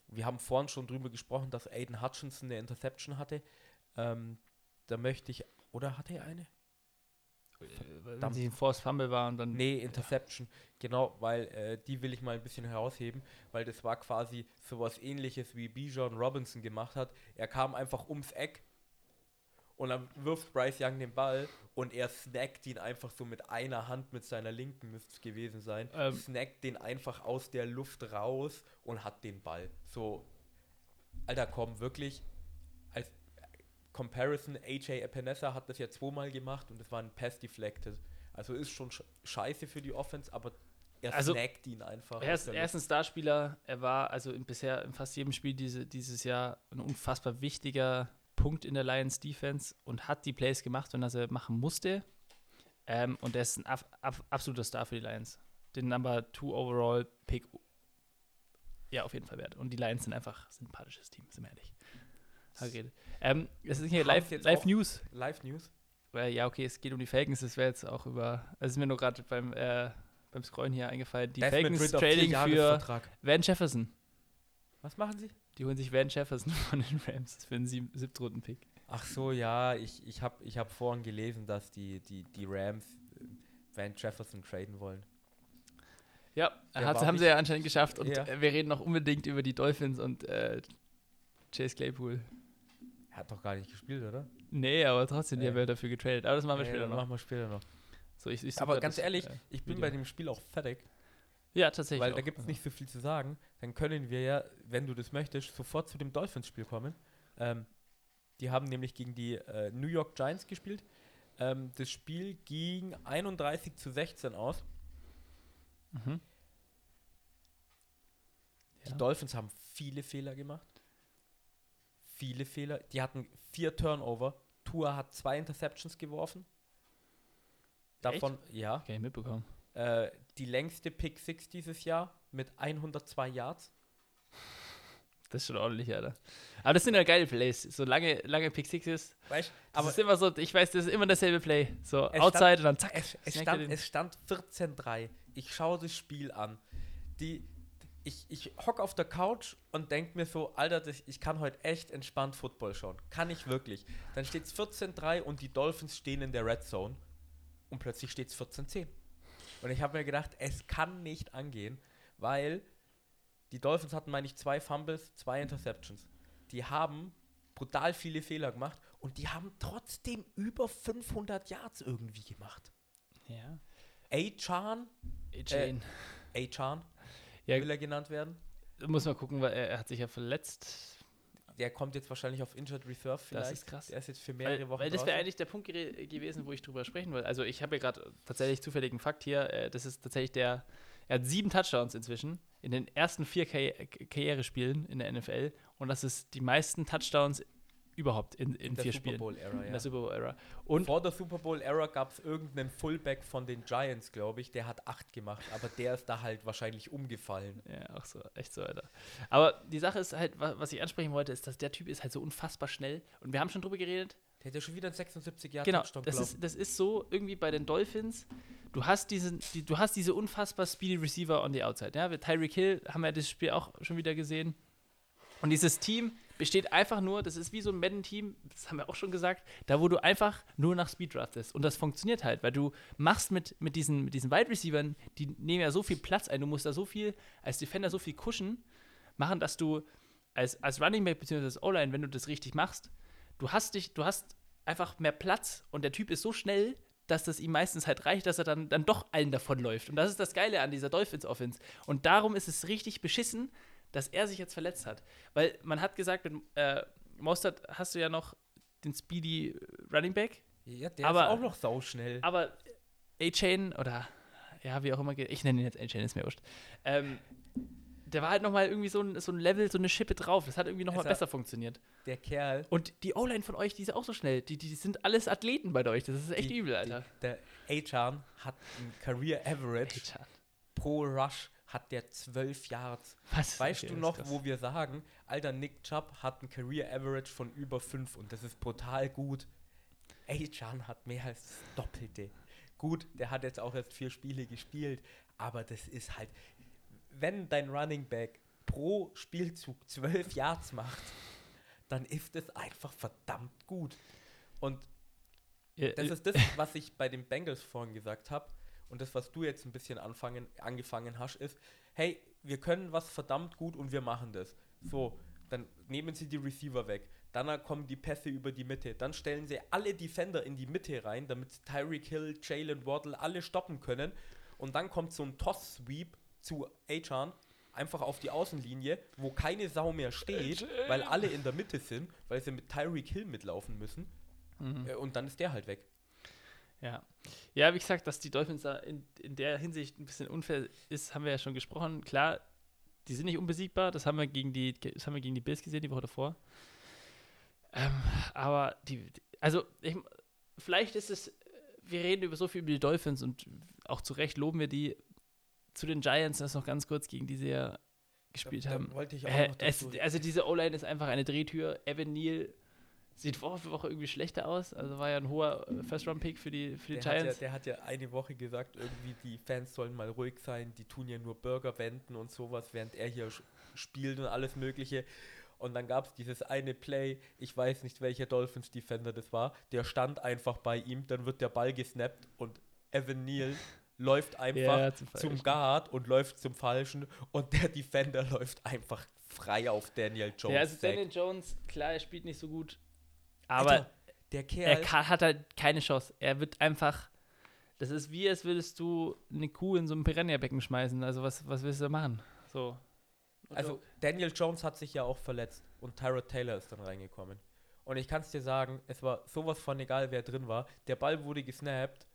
wir haben vorhin schon drüber gesprochen, dass Aiden Hutchinson eine Interception hatte. Ähm, da möchte ich, oder hatte er eine? Wenn Verdammt. sie ein Force Fumble war und dann. Nee, Interception. Genau, weil äh, die will ich mal ein bisschen herausheben, weil das war quasi sowas ähnliches wie Bijan Robinson gemacht hat. Er kam einfach ums Eck und dann wirft Bryce Young den Ball und er snackt ihn einfach so mit einer Hand mit seiner linken, müsste es gewesen sein, Ähm. snackt den einfach aus der Luft raus und hat den Ball. So, Alter, komm, wirklich, als Comparison, AJ Epinesa hat das ja zweimal gemacht und das war ein Pass deflected. Also ist schon sch scheiße für die Offense, aber er Also, snackt ihn einfach. Er ist, er ist ein Starspieler. Er war also in, bisher in fast jedem Spiel diese, dieses Jahr ein unfassbar wichtiger Punkt in der Lions Defense und hat die Plays gemacht, wenn er sie machen musste. Ähm, und er ist ein ab, ab, absoluter Star für die Lions. Den Number 2 Overall Pick. Ja, auf jeden Fall wert. Und die Lions sind einfach ein sympathisches Team, sind wir ehrlich. Geredet. Ähm, es ist hier Live, Live News. Live News. Weil, ja, okay, es geht um die Falcons. Das wäre jetzt auch über. Es ist mir nur gerade beim, äh, beim Scrollen hier eingefallen. Die Desmond Falcons Trading für. Van Jefferson. Was machen sie? Die holen sich Van Jefferson von den Rams für einen sieb Siebtrunden-Pick. Ach so, ja, ich, ich habe ich hab vorhin gelesen, dass die, die, die Rams äh, Van Jefferson traden wollen. Ja, hat, haben sie ja anscheinend geschafft. Und Ja. äh, wir reden noch unbedingt über die Dolphins und äh, Chase Claypool. Er hat doch gar nicht gespielt, oder? Nee, aber trotzdem, die Nee. haben wir dafür getradet. Aber das machen wir Ja, später noch. Machen wir später noch. So, ich, ich Aber ganz das, ehrlich, äh, ich bin Video. bei dem Spiel auch fertig, Ja, tatsächlich. weil auch. da gibt es nicht so viel zu sagen. Dann können wir ja, wenn du das möchtest, sofort zu dem Dolphins-Spiel kommen. Ähm, die haben nämlich gegen die äh, New York Giants gespielt. Ähm, das Spiel ging 31 zu 16 aus. Mhm. Die Ja. Dolphins haben viele Fehler gemacht. Viele Fehler. Die hatten vier Turnover. Tua hat zwei Interceptions geworfen. Davon, ja, Kann ich mitbekommen. Äh, die längste Pick 6 dieses Jahr mit 102 Yards. Das ist schon ordentlich, Alter. Aber das sind ja geile Plays. So lange, lange Pick Sixes. Weißt, Aber ist immer so, ich weiß, das ist immer dasselbe Play. So outside stand- und dann zack. es, es, stand, es stand 14-3. Ich schaue das Spiel an. Die, ich, ich hock auf der Couch und denke mir so, Alter, das, ich kann heute echt entspannt Football schauen. Kann ich wirklich. Dann steht es 14-3 und die Dolphins stehen in der Red Zone. Und plötzlich steht es 14-10. Und ich habe mir gedacht, es kann nicht angehen, weil die Dolphins hatten, meine ich, zwei Fumbles, zwei Interceptions. Die haben brutal viele Fehler gemacht und die haben trotzdem über 500 Yards irgendwie gemacht. ja. A-Chan, Jane. A-Chan Ja. will er genannt werden. Muss mal gucken, weil er, er hat sich ja verletzt. Der kommt jetzt wahrscheinlich auf Injured Reserve vielleicht. ist krass. Der ist jetzt für mehrere Weil, Wochen weil das wäre eigentlich der Punkt gewesen, wo ich drüber sprechen wollte. Also ich habe ja gerade tatsächlich zufälligen Fakt hier. Äh, das ist tatsächlich der, er hat sieben Touchdowns inzwischen in den ersten vier Karri Karrierespielen in der NFL. Und das ist die meisten Touchdowns überhaupt in, in, in vier Super Spielen. Era, In ja. der Super Bowl Era. Und Vor der Super Bowl Era gab es irgendeinen Fullback von den Giants, glaube ich, der hat acht gemacht, aber der ist da halt wahrscheinlich umgefallen. Ja, auch so, echt so, Alter. Aber die Sache ist halt, wa- was ich ansprechen wollte, ist, dass der Typ ist halt so unfassbar schnell. Und wir haben schon drüber geredet. Der hat ja schon wieder einen 76 Jahre Genau, das ist, das ist so irgendwie bei den Dolphins. Du hast, diesen, die, du hast diese unfassbar speedy Receiver on the outside. Ja? Tyreek Hill haben wir das Spiel auch schon wieder gesehen. Und dieses Team besteht einfach nur, das ist wie so ein Madden-Team, das haben wir auch schon gesagt, da wo du einfach nur nach Speed draftest. Und das funktioniert halt, weil du machst mit, mit, diesen, mit diesen Wide Receivern, die nehmen ja so viel Platz ein, du musst da so viel, als Defender so viel kuschen, machen, dass du als, als Running Back bzw. als O-Line, wenn du das richtig machst, du hast dich, du hast einfach mehr Platz und der Typ ist so schnell, dass das ihm meistens halt reicht, dass er dann, dann doch allen davonläuft. Und das ist das Geile an dieser Dolphins-Offense. Und darum ist es richtig beschissen, dass er sich jetzt verletzt hat. Weil man hat gesagt, mit äh, Mostert hast du ja noch den Speedy Running Back, ja, der aber- ist auch noch sauschnell. aber A-Chain oder ja, wie auch immer, geht- ich nenne ihn jetzt A-Chain, ist mir wurscht. Ähm, der war halt nochmal irgendwie so ein, so ein Level, so eine Schippe drauf. Das hat irgendwie nochmal besser funktioniert. Der Kerl, Und die O-Line von euch, die ist auch so schnell. Die, die sind alles Athleten bei euch. Das ist echt die- übel, Alter. Die, der A-Chan hat ein Career Average pro Rush hat der 12 Yards. Was? Weißt Okay, du noch, wo wir sagen, alter Nick Chubb hat ein Career Average von über 5 und das ist brutal gut. A-Chan hat mehr als das Doppelte. Gut, der hat jetzt auch erst vier Spiele gespielt, aber das ist halt, wenn dein Running Back pro Spielzug 12 Yards macht, dann ist es einfach verdammt gut. Und Ja, das ist das, was ich bei den Bengals vorhin gesagt habe. Und das, was du jetzt ein bisschen anfangen, angefangen hast, ist, hey, wir können was verdammt gut und wir machen das. So, dann nehmen sie die Receiver weg. Dann kommen die Pässe über die Mitte. Dann stellen sie alle Defender in die Mitte rein, damit Tyreek Hill, Jalen Waddle alle stoppen können. Und dann kommt so ein Toss-Sweep zu Achan, einfach auf die Außenlinie, wo keine Sau mehr steht, weil alle in der Mitte sind, weil sie mit Tyreek Hill mitlaufen müssen. mhm. Äh, Und dann ist der halt weg. Ja. Ja, wie gesagt, dass die Dolphins da in, in der Hinsicht ein bisschen unfair ist, haben wir ja schon gesprochen. Klar, die sind nicht unbesiegbar, das haben wir gegen die, das haben wir gegen die Bills gesehen, die Woche davor. Ähm, aber die, also ich, vielleicht ist es, wir reden über so viel über die Dolphins und auch zu Recht loben wir die zu den Giants, das noch ganz kurz, gegen die sie ja gespielt Da- da haben. wollte ich auch Äh, noch es, dazu- also diese O-Line ist einfach eine Drehtür. Evan Neal sieht Woche für Woche irgendwie schlechter aus. Also war ja ein hoher äh, First-Round-Pick für die, für die Der hat, ja, Giants. der hat ja eine Woche gesagt, irgendwie die Fans sollen mal ruhig sein, die tun ja nur Burger wenden und sowas, während er hier spielt und alles Mögliche. Und dann gab es dieses eine Play, ich weiß nicht, welcher Dolphins-Defender das war, der stand einfach bei ihm, dann wird der Ball gesnappt und Evan Neal läuft einfach Ja, zum zum. Guard und läuft zum Falschen und der Defender läuft einfach frei auf Daniel Jones. Ja, also. Daniel Jones, klar, er spielt nicht so gut, aber Alter, der er Kerl, kann, hat halt keine Chance. Er wird einfach. Das ist wie, als würdest du eine Kuh in so ein Piranha-Becken schmeißen. Also, was, was willst du machen? So. also Daniel Jones hat sich ja auch verletzt und Tyrod Taylor ist dann reingekommen. Und ich kann es dir sagen, es war sowas von egal, wer drin war. Der Ball wurde gesnappt,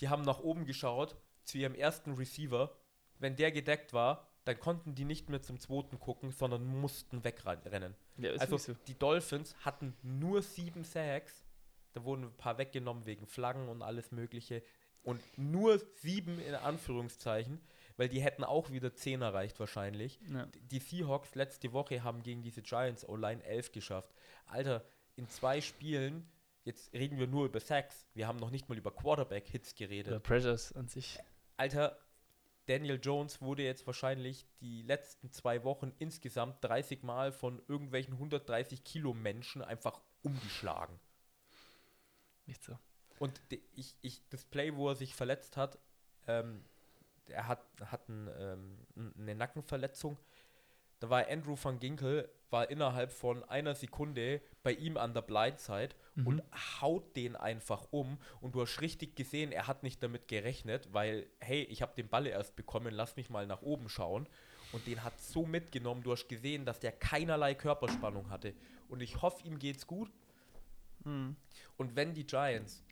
die haben nach oben geschaut zu ihrem ersten Receiver. Wenn der gedeckt war, dann konnten die nicht mehr zum zweiten gucken, sondern mussten wegrennen. ja, Also so. die Dolphins hatten nur sieben Sacks. Da wurden ein paar weggenommen wegen Flaggen und alles Mögliche. Und nur sieben in Anführungszeichen, weil die hätten auch wieder zehn erreicht wahrscheinlich. Ja. Die Seahawks letzte Woche haben gegen diese Giants O-Line 11 geschafft. Alter, in zwei Spielen, jetzt reden wir nur über Sacks, wir haben noch nicht mal über Quarterback-Hits geredet. Oder Pressures an sich. Alter, Daniel Jones wurde jetzt wahrscheinlich die letzten zwei Wochen insgesamt 30 Mal von irgendwelchen 130 Kilo Menschen einfach umgeschlagen. Nicht so. Und ich, ich, das Play, wo er sich verletzt hat, ähm, er hat, hat ein, ähm, eine Nackenverletzung. Da war Andrew van Ginkel, war innerhalb von einer Sekunde bei ihm an der Blindside Mhm. und haut den einfach um. Und du hast richtig gesehen, er hat nicht damit gerechnet, weil, hey, ich habe den Ball erst bekommen, lass mich mal nach oben schauen. Und den hat so mitgenommen, du hast gesehen, dass der keinerlei Körperspannung hatte. Und ich hoffe, ihm geht's gut. Mhm. Und wenn die Giants,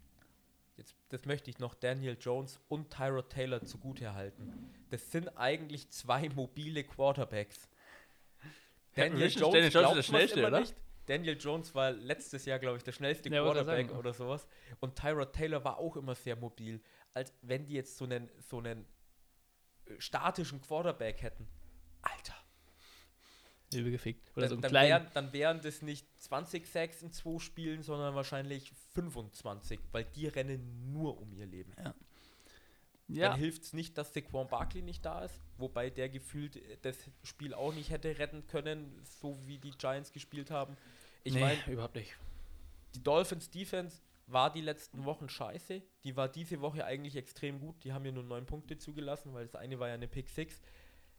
jetzt, das möchte ich noch Daniel Jones und Tyrod Taylor zugutehalten, das sind eigentlich zwei mobile Quarterbacks. Ja, Daniel Jones ist der schnellste, oder? nicht. Daniel Jones war letztes Jahr, glaube ich, der schnellste Ja, Quarterback oder sowas. Und Tyrod Taylor war auch immer sehr mobil. Als wenn die jetzt so einen, so einen äh, statischen Quarterback hätten. Alter. Übel gefickt. Oder Dann, so dann, wären, dann wären das nicht 20 Sacks in zwei Spielen, sondern wahrscheinlich 25, weil die rennen nur um ihr Leben. Ja, Dann hilft es nicht, dass Saquon Barkley nicht da ist, wobei der gefühlt das Spiel auch nicht hätte retten können, so wie die Giants gespielt haben. Ich nee, meine, überhaupt nicht. die Dolphins Defense war die letzten Wochen scheiße. Die war diese Woche eigentlich extrem gut. Die haben ja nur neun Punkte zugelassen, weil das eine war ja eine Pick Six.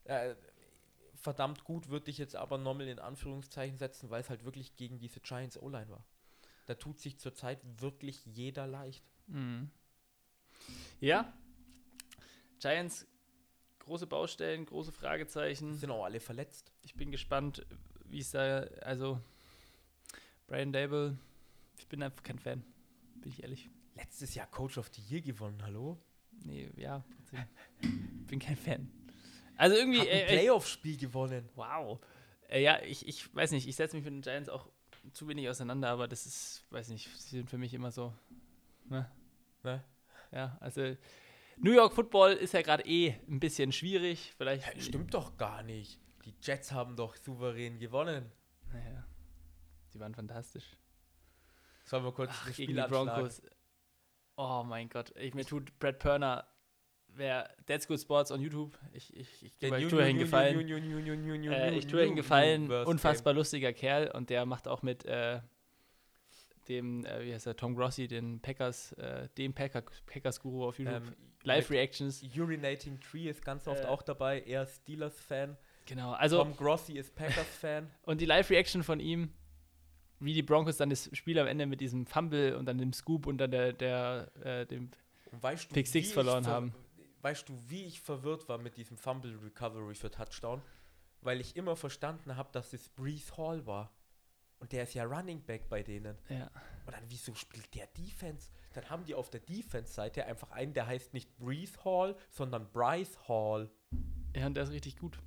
Äh, verdammt gut würde ich jetzt aber nochmal in Anführungszeichen setzen, weil es halt wirklich gegen diese Giants O-Line war. Da tut sich zurzeit wirklich jeder leicht. Mhm. Ja. Giants, große Baustellen, große Die Fragezeichen. sind auch alle verletzt. Ich bin gespannt, wie es da, also Brian Dable, ich bin einfach kein Fan, bin ich ehrlich. Letztes Jahr Coach of the Year gewonnen, hallo? Nee, ja, bin kein Fan. Also irgendwie, Hat ein äh, äh, Playoff-Spiel gewonnen. wow. Äh, ja, ich, ich weiß nicht, ich setze mich mit den Giants auch zu wenig auseinander, aber das ist, weiß nicht, sie sind für mich immer so, ne? Ne? Ja, also New York Football ist ja gerade eh ein bisschen schwierig, vielleicht. Hä, Stimmt doch gar nicht. Die Jets haben doch souverän gewonnen. Naja, die waren fantastisch. Sollen wir kurz Ach, das gegen die? Broncos. Oh mein Gott, ich, mir tut Brad Perner, wer That's Good Sports on YouTube, ich, ich, ich, gebe- ich tue ihm New- Gefallen. Ich tue ihm New- Gefallen, unfassbar lustiger Kerl und der macht auch mit äh, dem, äh, wie heißt er, Tom Grossi, den Packers, äh, dem Packer, Packers-Guru auf. YouTube. Ähm, Live-Reactions. Urinating Tree ist ganz oft Äh, auch dabei. Er ist Steelers-Fan. Genau, also Tom Grossi ist Packers-Fan. und die Live-Reaction von ihm, wie die Broncos dann das Spiel am Ende mit diesem Fumble und dann dem Scoop und dann der, der äh, dem weißt du, Pick Six verloren ver- haben. Weißt du, wie ich verwirrt war mit diesem Fumble Recovery für Touchdown? Weil ich immer verstanden habe, dass es Brees Hall war. Und der ist ja Running Back bei denen. ja, Und dann, wieso spielt der Defense? Dann haben die auf der Defense-Seite einfach einen, der heißt nicht Brees Hall, sondern Bryce Hall. ja, und der ist richtig gut.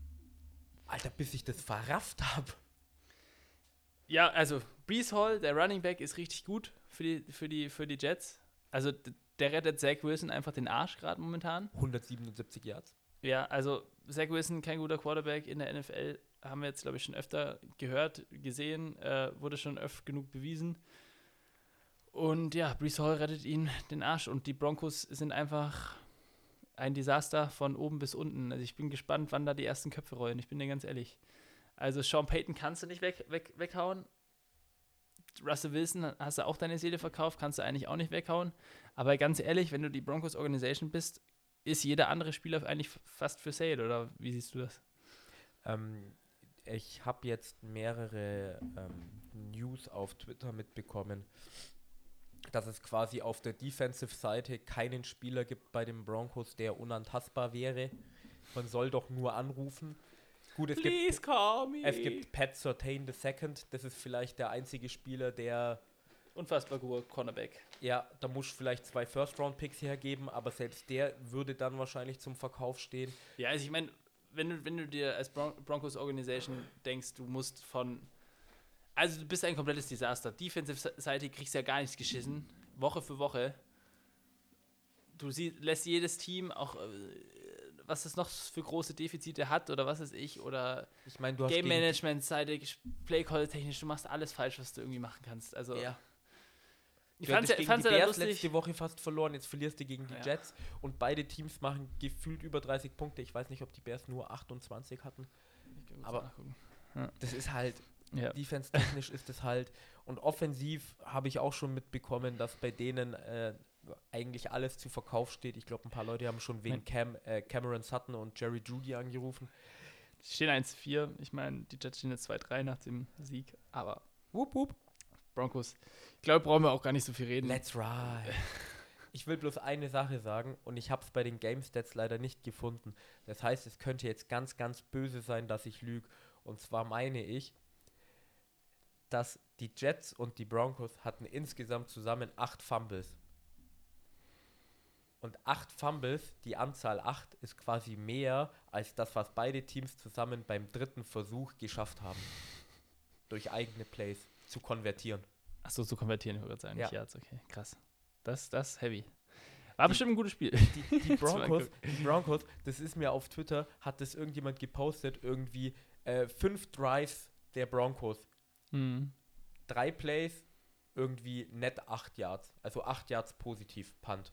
Alter, bis ich das verrafft habe. Ja, also Brees Hall, der Running Back, ist richtig gut für die, für die, für die Jets. Also der rettet Zach Wilson einfach den Arsch gerade momentan. 177 Yards. Ja, also Zach Wilson, kein guter Quarterback in der NFL, haben wir jetzt, glaube ich, schon öfter gehört, gesehen, äh, wurde schon öfter genug bewiesen. Und ja, Brees Hall rettet ihn den Arsch und die Broncos sind einfach ein Desaster von oben bis unten. Also ich bin gespannt, wann da die ersten Köpfe rollen. Ich bin dir ganz ehrlich. Also Sean Payton kannst du nicht weg, weg, weghauen. Russell Wilson hast du auch deine Seele verkauft, kannst du eigentlich auch nicht weghauen. Aber ganz ehrlich, wenn du die Broncos Organisation bist, ist jeder andere Spieler eigentlich fast für Sale, oder wie siehst du das? Ähm, ich habe jetzt mehrere ähm, News auf Twitter mitbekommen, dass es quasi auf der Defensive-Seite keinen Spieler gibt bei den Broncos, der unantastbar wäre. Man soll doch nur anrufen. Gut, es gibt, call me. es gibt Pat Surtain II. Das ist vielleicht der einzige Spieler, der Unfassbar guter Cornerback. Ja, da musst du vielleicht zwei First-Round-Picks hergeben, aber selbst der würde dann wahrscheinlich zum Verkauf stehen. Ja, also ich meine, wenn du, wenn du dir als Bron Broncos Organisation denkst, du musst von. Also du bist ein komplettes Desaster. Defensive-Seite kriegst ja gar nichts geschissen. Woche für Woche. Du sie, lässt jedes Team auch, äh, was es noch für große Defizite hat oder was weiß ich, oder Ich du hast Game gegen- Management-Seite, Play-Call technisch, du machst alles falsch, was du irgendwie machen kannst. Also Ja. Ich Du fand's ja, gegen fand's die ja Bears lustig. letzte Woche fast verloren, jetzt verlierst du gegen die Ja. Jets und beide Teams machen gefühlt über 30 Punkte. Ich weiß nicht, ob die Bears nur 28 hatten. aber- nachgucken. Das ist halt, Ja. defense-technisch ist es halt. Und offensiv habe ich auch schon mitbekommen, dass bei denen äh, eigentlich alles zu Verkauf steht. Ich glaube, ein paar Leute haben schon wegen. Cam, äh, Cameron Sutton und Jerry Judy angerufen. Die stehen 1-4. Ich meine, die Jets stehen jetzt 2-3 nach dem Sieg. Aber Wupp, wupp. Broncos, ich glaube, brauchen wir auch gar nicht so viel reden. Let's ride. Ich will bloß eine Sache sagen und ich habe es bei den Game Stats leider nicht gefunden. Das heißt, es könnte jetzt ganz, ganz böse sein, dass ich lüge. Und zwar meine ich, dass die Jets und die Broncos hatten insgesamt zusammen acht Fumbles. Und acht Fumbles, die Anzahl acht, ist quasi mehr als das, was beide Teams zusammen beim dritten Versuch geschafft haben. Durch eigene Plays zu konvertieren. Achso, zu konvertieren, ich würde sagen. Ja. Yards, okay, krass. Das, das ist heavy. War bestimmt ein gutes Spiel. die, die, Broncos, die Broncos, das ist mir auf Twitter, hat das irgendjemand gepostet, irgendwie äh, fünf Drives der Broncos, Mhm. drei Plays, irgendwie net acht Yards, also acht Yards positiv, Punt.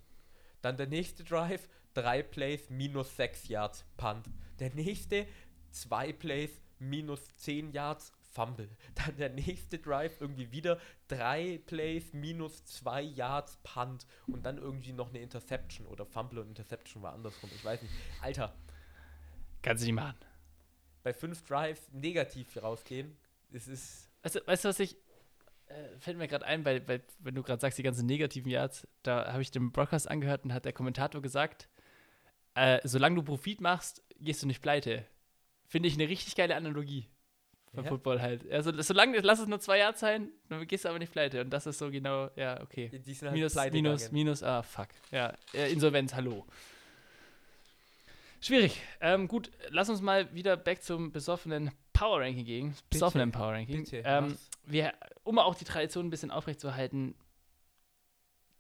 Dann der nächste Drive, drei Plays, minus sechs Yards, Punt. Der nächste, zwei Plays, minus zehn Yards, Fumble. Dann der nächste Drive, irgendwie wieder drei Plays, minus zwei Yards, Punt. Und dann irgendwie noch eine Interception oder Fumble und Interception war andersrum. Ich weiß nicht. Alter, Kannst du nicht machen. bei fünf Drives negativ rausgehen, es ist. Also, weißt du, was ich. Äh, fällt mir gerade ein, weil, weil, wenn du gerade sagst, die ganzen negativen Yards, da habe ich den Broadcast angehört und hat der Kommentator gesagt, äh, solange du Profit machst, gehst du nicht pleite. Finde ich eine richtig geile Analogie vom Ja. Football halt. Also, solange, lass es nur zwei Yards sein, dann gehst du aber nicht pleite. Und das ist so genau, ja, okay. Halt Minus, pleite minus, gegangen. minus, ah, fuck. Ja, äh, Insolvenz, hallo. Schwierig. Ähm, gut, lass uns mal wieder back zum besoffenen Power Ranking gehen. Besoffenen Power Ranking. Bitte, ähm, wir, um auch die Tradition ein bisschen aufrechtzuerhalten,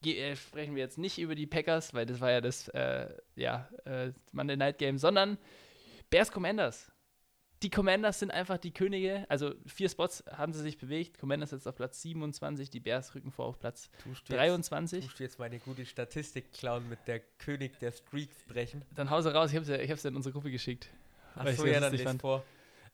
äh, sprechen wir jetzt nicht über die Packers, weil das war ja das äh, ja, äh, Monday Night Game, sondern Bears Commanders. Die Commanders sind einfach die Könige. Also vier Spots haben sie sich bewegt. Commanders jetzt auf Platz 27, die Bears rücken vor auf Platz Tust du jetzt- 23. Tust du jetzt meine gute Statistik klauen mit der König der Streaks brechen? Dann hause raus, ich hab's ja, ich hab's ja in unsere Gruppe geschickt. Achso, ja, dann lest fand. vor.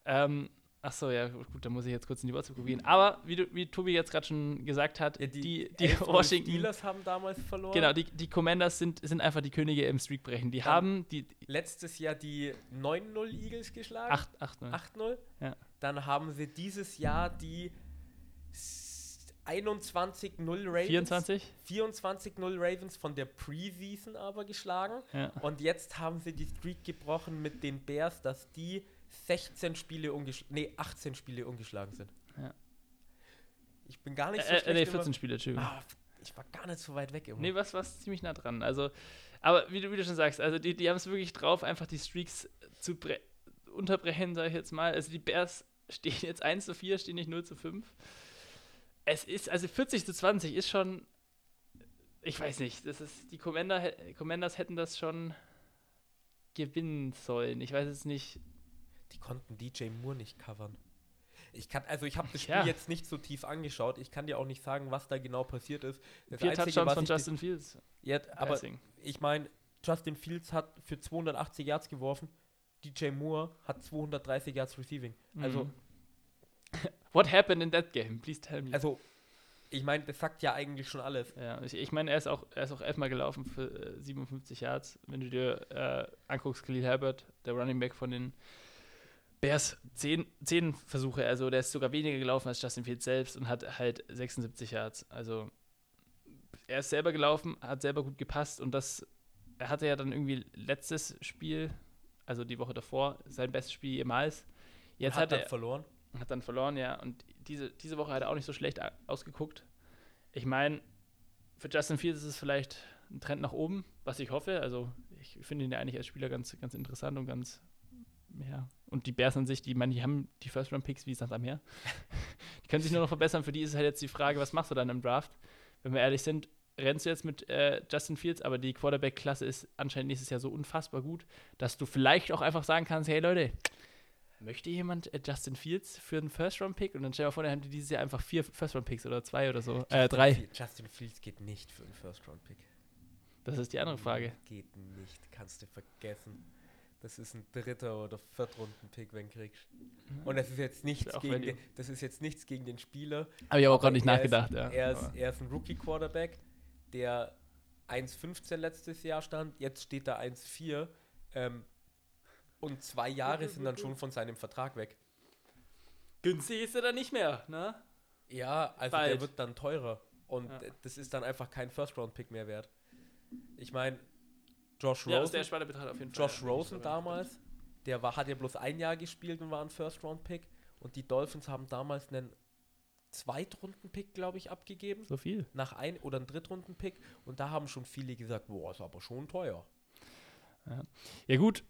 Ähm, ach so, ja, gut, dann muss ich jetzt kurz in die WhatsApp-Gruppe gehen. Aber wie, du, wie Tobi jetzt gerade schon gesagt hat, Ja, die, die die, Washington, Steelers haben damals verloren. genau, die, die Commanders sind, sind einfach die Könige im Streakbrechen. Die Dann- haben die Letztes Jahr die 9-0 Eagles geschlagen. 8, 8, 9. 8-0. Ja. Dann haben sie dieses Jahr die s- 21-0 Ravens. 24? 24-0 Ravens von der Preseason aber geschlagen. Ja. Und jetzt haben sie die Streak gebrochen mit den Bears, dass die 16 Spiele ungeschlagen, nee, 18 Spiele ungeschlagen sind. Ja. Ich bin gar nicht so Äh, äh, schlecht nee, immer- 14 Spiele, Entschuldigung. Ah, ich war gar nicht so weit weg immer. Nee, was was ziemlich nah dran. Also, aber wie du, wie du schon sagst, also die, die haben es wirklich drauf, einfach die Streaks zu bre unterbrechen, sage ich jetzt mal. Also die Bears stehen jetzt 1 zu 4, stehen nicht 0 zu 5. Es ist, also 40 zu 20 ist schon, ich weiß nicht, das ist, die Commander, Commanders hätten das schon gewinnen sollen. Ich weiß es nicht. Die konnten DJ Moore nicht covern. Ich kann, also ich habe das Spiel Ja. jetzt nicht so tief angeschaut. Ich kann dir auch nicht sagen, was da genau passiert ist. Das Vier Einzige, Touchdowns von Justin Fields. Jetzt, aber Passing. ich meine, Justin Fields hat für 280 Yards geworfen DJ Moore hat 230 Yards Receiving. Also, Mhm. What happened in that game? Please tell me. also ich meine, das sagt ja eigentlich schon alles. ja, ich, ich meine, er ist auch, er ist auch elfmal gelaufen für äh, 57 Yards. Wenn du dir äh, anguckst, Khalil Herbert, der Running Back von den Bears, 10, 10 Versuche, also der ist sogar weniger gelaufen als Justin Fields selbst und hat halt 76 Yards. Also er ist selber gelaufen, hat selber gut gepasst und das, er hatte ja dann irgendwie letztes Spiel, also die Woche davor, sein bestes Spiel jemals. Jetzt hat hat dann er, verloren. hat dann verloren, ja. Und diese, diese Woche hat er auch nicht so schlecht ausgeguckt. Ich meine, für Justin Fields ist es vielleicht ein Trend nach oben, was ich hoffe. Also ich finde ihn ja eigentlich als Spieler ganz, ganz interessant und ganz, ja. Und die Bears an sich, die, meine, die haben die First-Round-Picks wie Sand am Meer. die können sich nur noch verbessern. Für die ist halt jetzt die Frage, was machst du dann im Draft? Wenn wir ehrlich sind, rennst du jetzt mit äh, Justin Fields, aber die Quarterback-Klasse ist anscheinend nächstes Jahr so unfassbar gut, dass du vielleicht auch einfach sagen kannst, hey Leute, möchte jemand äh, Justin Fields für einen First-Round-Pick? Und dann stell dir mal vor, dann haben die dieses Jahr einfach vier First-Round-Picks oder zwei oder so. Äh, Justin drei. Fields- Justin Fields geht nicht für einen First-Round-Pick. Das ist die andere Frage. Geht nicht, kannst du vergessen. Das ist ein dritter oder Viertrunden-Pick, wenn du kriegst. Und das ist jetzt nichts gegen den, das ist jetzt nichts gegen den Spieler. Habe ich aber auch Aber gerade nicht er nachgedacht, ist, ja. Er ist, Aber- er ist ein Rookie-Quarterback, der 1,15 letztes Jahr stand, jetzt steht er 1,4. Ähm, und zwei Jahre sind dann schon von seinem Vertrag weg. Günstig ist er dann nicht mehr, ne? Ja, also Bald. der wird dann teurer. Und Ja. das ist dann einfach kein First-Round-Pick mehr wert. Ich meine, Josh Ja, aus Rosen, der Spanne betrachtet auf jeden Fall. Josh Rosen damals, der war, hat ja bloß ein Jahr gespielt und war ein First-Round-Pick. Und die Dolphins haben damals einen Zweitrunden-Pick, glaube ich, abgegeben. So viel. Nach ein oder einen Drittrunden-Pick. Und da haben schon viele gesagt, boah, ist aber schon teuer. Ja, gut.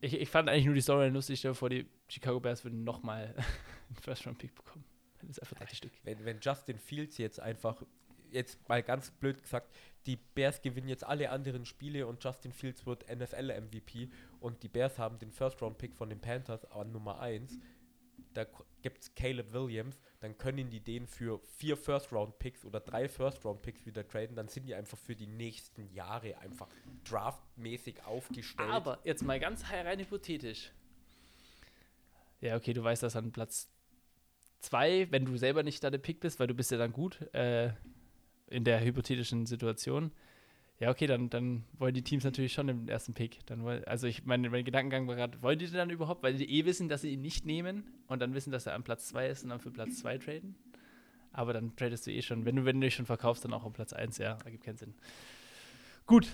Ich, ich fand eigentlich nur die Story lustig. Vor, die Chicago Bears würden nochmal einen First-Round-Pick bekommen. Das ist einfach drei Stück. Wenn, wenn Justin Fields jetzt einfach, jetzt mal ganz blöd gesagt, die Bears gewinnen jetzt alle anderen Spiele und Justin Fields wird NFL-MVP und die Bears haben den First-Round-Pick von den Panthers an Nummer 1, da gibt es Caleb Williams, dann können die den für vier First-Round-Picks oder drei First-Round-Picks wieder traden, dann sind die einfach für die nächsten Jahre einfach draftmäßig aufgestellt. Aber jetzt mal ganz rein hypothetisch. Ja, okay, du weißt das an Platz 2, wenn du selber nicht da der Pick bist, weil du bist ja dann gut äh, in der hypothetischen Situation. Ja, okay, dann, dann wollen die Teams natürlich schon den ersten Pick. Dann woll, also ich meine, mein Gedankengang war gerade, wollen die den dann überhaupt, weil die eh wissen, dass sie ihn nicht nehmen und dann wissen, dass er an Platz 2 ist und dann für Platz 2 traden? Aber dann tradest du eh schon, wenn du, wenn du dich schon verkaufst, dann auch auf Platz 1, ja, ergibt keinen Sinn. Gut.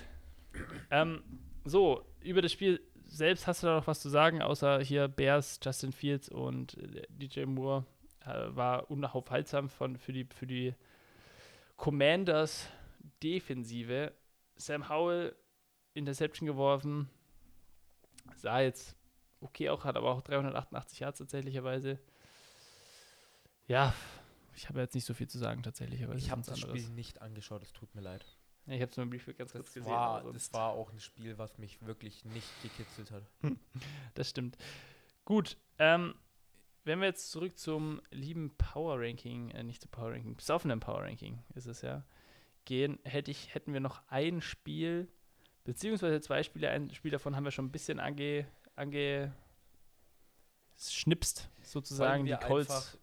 Ähm, so, über das Spiel selbst hast du da noch was zu sagen, außer hier Bears, Justin Fields und äh, DJ Moore äh, war unaufhaltsam von, für, die, für die Commanders Defensive. Sam Howell Interception geworfen, sah jetzt okay auch, hat aber auch 388 Yards tatsächlicherweise. Ja, ich habe jetzt nicht so viel zu sagen tatsächlicherweise. ich habe das anderes. Spiel nicht angeschaut, es tut mir leid. Ja, ich habe es nur im Brief ganz kurz gesehen. war, das war auch ein Spiel, was mich wirklich nicht gekitzelt hat. Das stimmt. Gut, ähm, wenn wir jetzt zurück zum lieben Power Ranking, äh, nicht zu Power Ranking, besoffenen Power Ranking ist es ja, gehen, hätte ich, hätten wir noch ein Spiel, beziehungsweise zwei Spiele, ein Spiel davon haben wir schon ein bisschen ange, ange schnipst, sozusagen, die Colts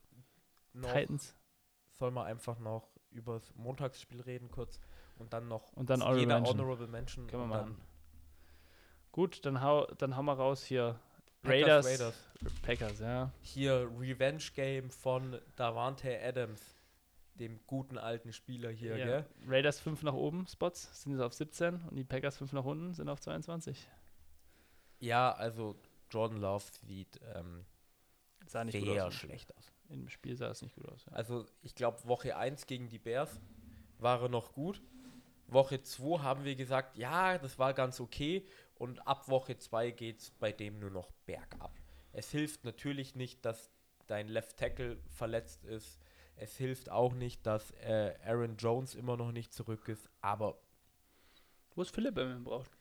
Titans. Sollen wir einfach noch über das Montagsspiel reden kurz und dann noch Und dann jeder Honorable Mention. Können wir machen. Gut, dann hau, dann hau mal raus hier. Raiders, Raiders. Packers, ja. Hier Revenge Game von Davante Adams, dem guten alten Spieler hier, ja. gell? Raiders 5 nach oben Spots sind jetzt auf 17 und die Packers 5 nach unten sind auf 22. Ja, also Jordan Love sieht ähm, Sah nicht gut sehr aus. schlecht aus. Im Spiel sah es nicht gut aus. Ja. Also ich glaube, Woche 1 gegen die Bears war er noch gut. Woche 2 haben wir gesagt, ja, das war ganz okay. Und ab Woche 2 geht es bei dem nur noch bergab. Es hilft natürlich nicht, dass dein Left Tackle verletzt ist. Es hilft auch nicht, dass äh, Aaron Jones immer noch nicht zurück ist. Aber Wo ist Philipp, wenn man ihn braucht?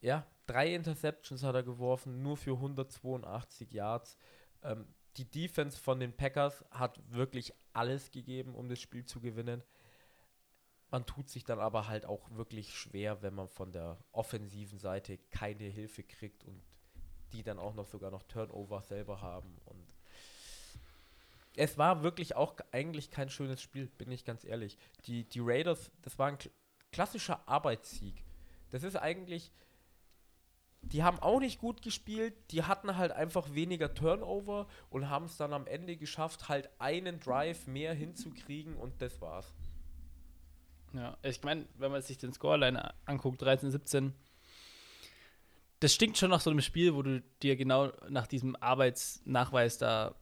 ja, drei Interceptions hat er geworfen, nur für 182 Yards. Ähm, die Defense von den Packers hat wirklich alles gegeben, um das Spiel zu gewinnen. Man tut sich dann aber halt auch wirklich schwer, wenn man von der offensiven Seite keine Hilfe kriegt und die dann auch noch sogar noch Turnover selber haben. Und es war wirklich auch eigentlich kein schönes Spiel, bin ich ganz ehrlich. Die, die Raiders, das war ein kl- klassischer Arbeitssieg. Das ist eigentlich, die haben auch nicht gut gespielt, die hatten halt einfach weniger Turnover und haben es dann am Ende geschafft, halt einen Drive mehr hinzukriegen und das war's. Ja, ich meine, wenn man sich den Scoreline anguckt, 13, 17, das stinkt schon nach so einem Spiel, wo du dir genau nach diesem Arbeitsnachweis da,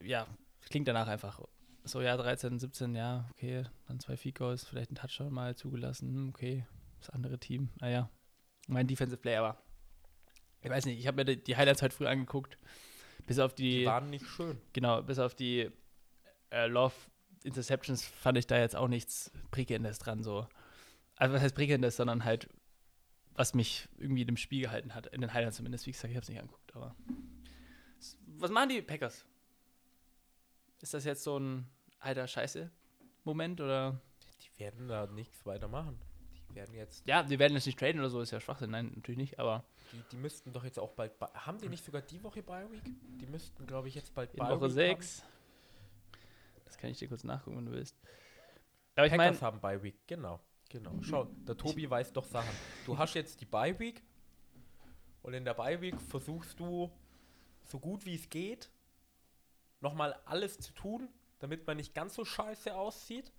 ja, klingt danach einfach. So, ja, 13, 17, ja, okay, dann zwei Field Goals, vielleicht ein Touchdown mal zugelassen, hm, okay, das andere Team, naja, mein Defensive Player war. Ich weiß nicht, ich habe mir die, Highlights heute früh angeguckt, bis auf die, Die waren nicht schön. genau, bis auf die äh, Love Interceptions fand ich da jetzt auch nichts Prickelndes dran, so. Also was heißt Prickelndes, sondern halt, was mich irgendwie in dem Spiel gehalten hat, in den Highlights zumindest, wie gesagt, ich habe es nicht angeguckt, aber was machen die Packers? Ist das jetzt so ein alter Scheiße-Moment oder? Die werden da nichts weiter machen. Die werden jetzt, Ja, die werden jetzt nicht traden oder so, ist ja Schwachsinn, nein, natürlich nicht, aber die, die müssten doch jetzt auch bald, haben die nicht sogar die Woche Bye Week? Die müssten, glaube ich, jetzt bald in Woche Week 6. Das kann ich dir kurz nachgucken, wenn du willst. Aber ich Packers haben Bye Week, genau. Genau. Schau, der Tobi weiß doch Sachen. Du hast jetzt die Bye Week und in der Bye Week versuchst du so gut wie es geht nochmal alles zu tun, damit man nicht ganz so scheiße aussieht.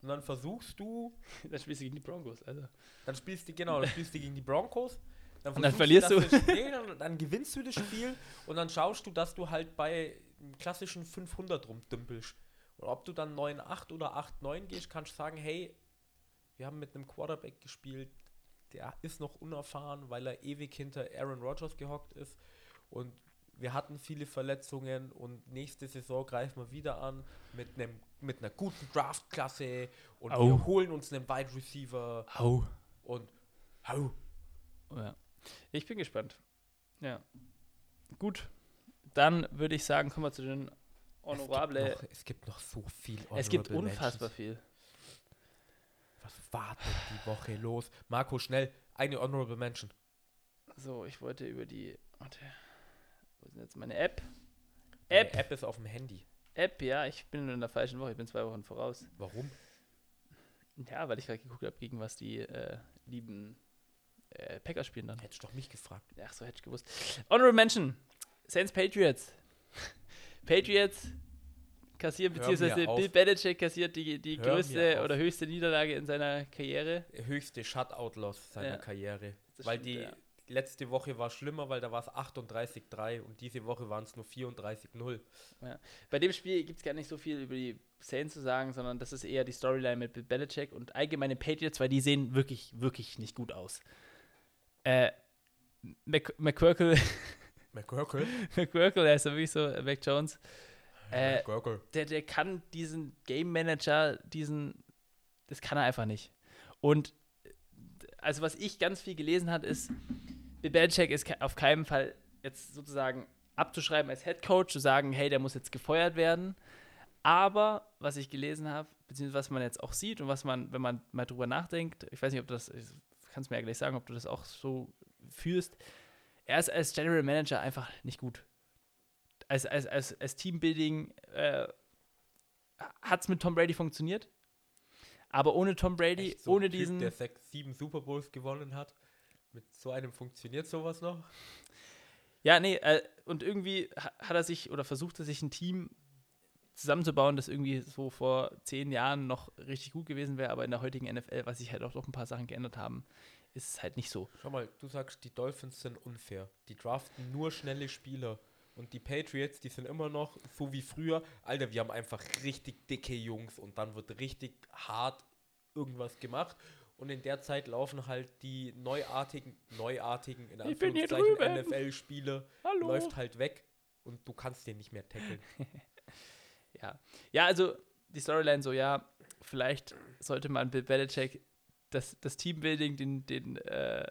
Und dann versuchst du dann spielst du gegen die Broncos, also. Dann spielst du, genau, dann spielst du gegen die Broncos. Dann Und dann versuchst verlierst dass nee, dann, dann gewinnst du das Spiel und dann schaust du, dass du halt bei einem klassischen 500 rumdümpelst. Und ob du dann 9-8 oder 8-9 gehst, kannst du sagen, hey, wir haben mit einem Quarterback gespielt, der ist noch unerfahren, weil er ewig hinter Aaron Rodgers gehockt ist. Und wir hatten viele Verletzungen und nächste Saison greifen wir wieder an mit einem mit einer guten Draftklasse und Au. wir holen uns einen Wide Receiver Au. und hau. Oh Ja. Ich bin gespannt. Ja. Gut. Dann würde ich sagen, kommen wir zu den Honorable. Es gibt, noch, es gibt noch so viel Es gibt Honorable unfassbar Mentions. viel. Was war denn die Woche los? Marco, schnell, eine Honorable Mention. So, ich wollte über die. Warte. Wo ist denn jetzt meine App? App. App ist auf dem Handy. App, ja, ich bin in der falschen Woche. Ich bin zwei Wochen voraus. Warum? Ja, weil ich gerade geguckt habe, gegen was die äh, lieben äh, Packers spielen dann. Hättest du doch mich gefragt. Ach so, hätte ich gewusst. Honorable Mention. Saints Patriots. Patriots kassieren, beziehungsweise. Bill Belichick kassiert die, die Hör größte oder höchste Niederlage in seiner Karriere. Höchste Shutout-Loss seiner Ja. Karriere. Das weil stimmt, die ja. letzte Woche war schlimmer, weil da war es 38-3 und diese Woche waren es nur 34-0. Bei dem Spiel gibt es gar nicht so viel über die Saints zu sagen, sondern das ist eher die Storyline mit Bill Belichick und allgemeine Patriots, weil die sehen wirklich, wirklich nicht gut aus. Äh, Mc, McGurkle? McCurkle, der ist ja wirklich so, äh, Mac Jones, Äh, McGurkle. der, der kann diesen Game Manager, diesen, das kann er einfach nicht. Und also was ich ganz viel gelesen hat, ist, Bill Belichick ist auf keinen Fall jetzt sozusagen abzuschreiben als Head Coach, zu sagen, hey, der muss jetzt gefeuert werden. Aber was ich gelesen habe, beziehungsweise was man jetzt auch sieht und was man, wenn man mal drüber nachdenkt, ich weiß nicht, ob das, ich kannst mir ja gleich sagen, ob du das auch so fühlst, er ist als General Manager einfach nicht gut. Als, als, als, als Teambuilding äh, hat es mit Tom Brady funktioniert. Aber ohne Tom Brady, so ohne typ, diesen. der sechs, sieben Super Bowls gewonnen hat. Mit so einem funktioniert sowas noch? Ja, nee, äh, und irgendwie ha- hat er sich oder versucht er sich ein Team zusammenzubauen, das irgendwie so vor zehn Jahren noch richtig gut gewesen wäre, aber in der heutigen NFL, was sich halt auch noch ein paar Sachen geändert haben, ist es halt nicht so. Schau mal, du sagst, die Dolphins sind unfair. Die draften nur schnelle Spieler. Und die Patriots, die sind immer noch so wie früher. Alter, wir haben einfach richtig dicke Jungs und dann wird richtig hart irgendwas gemacht. Und in der Zeit laufen halt die neuartigen, neuartigen, in Anführungszeichen, Hallo. läuft halt weg und du kannst den nicht mehr tackeln. Ja. Ja, also die Storyline so, ja, vielleicht sollte man Bill Belichick das, das Teambuilding, den, den, äh,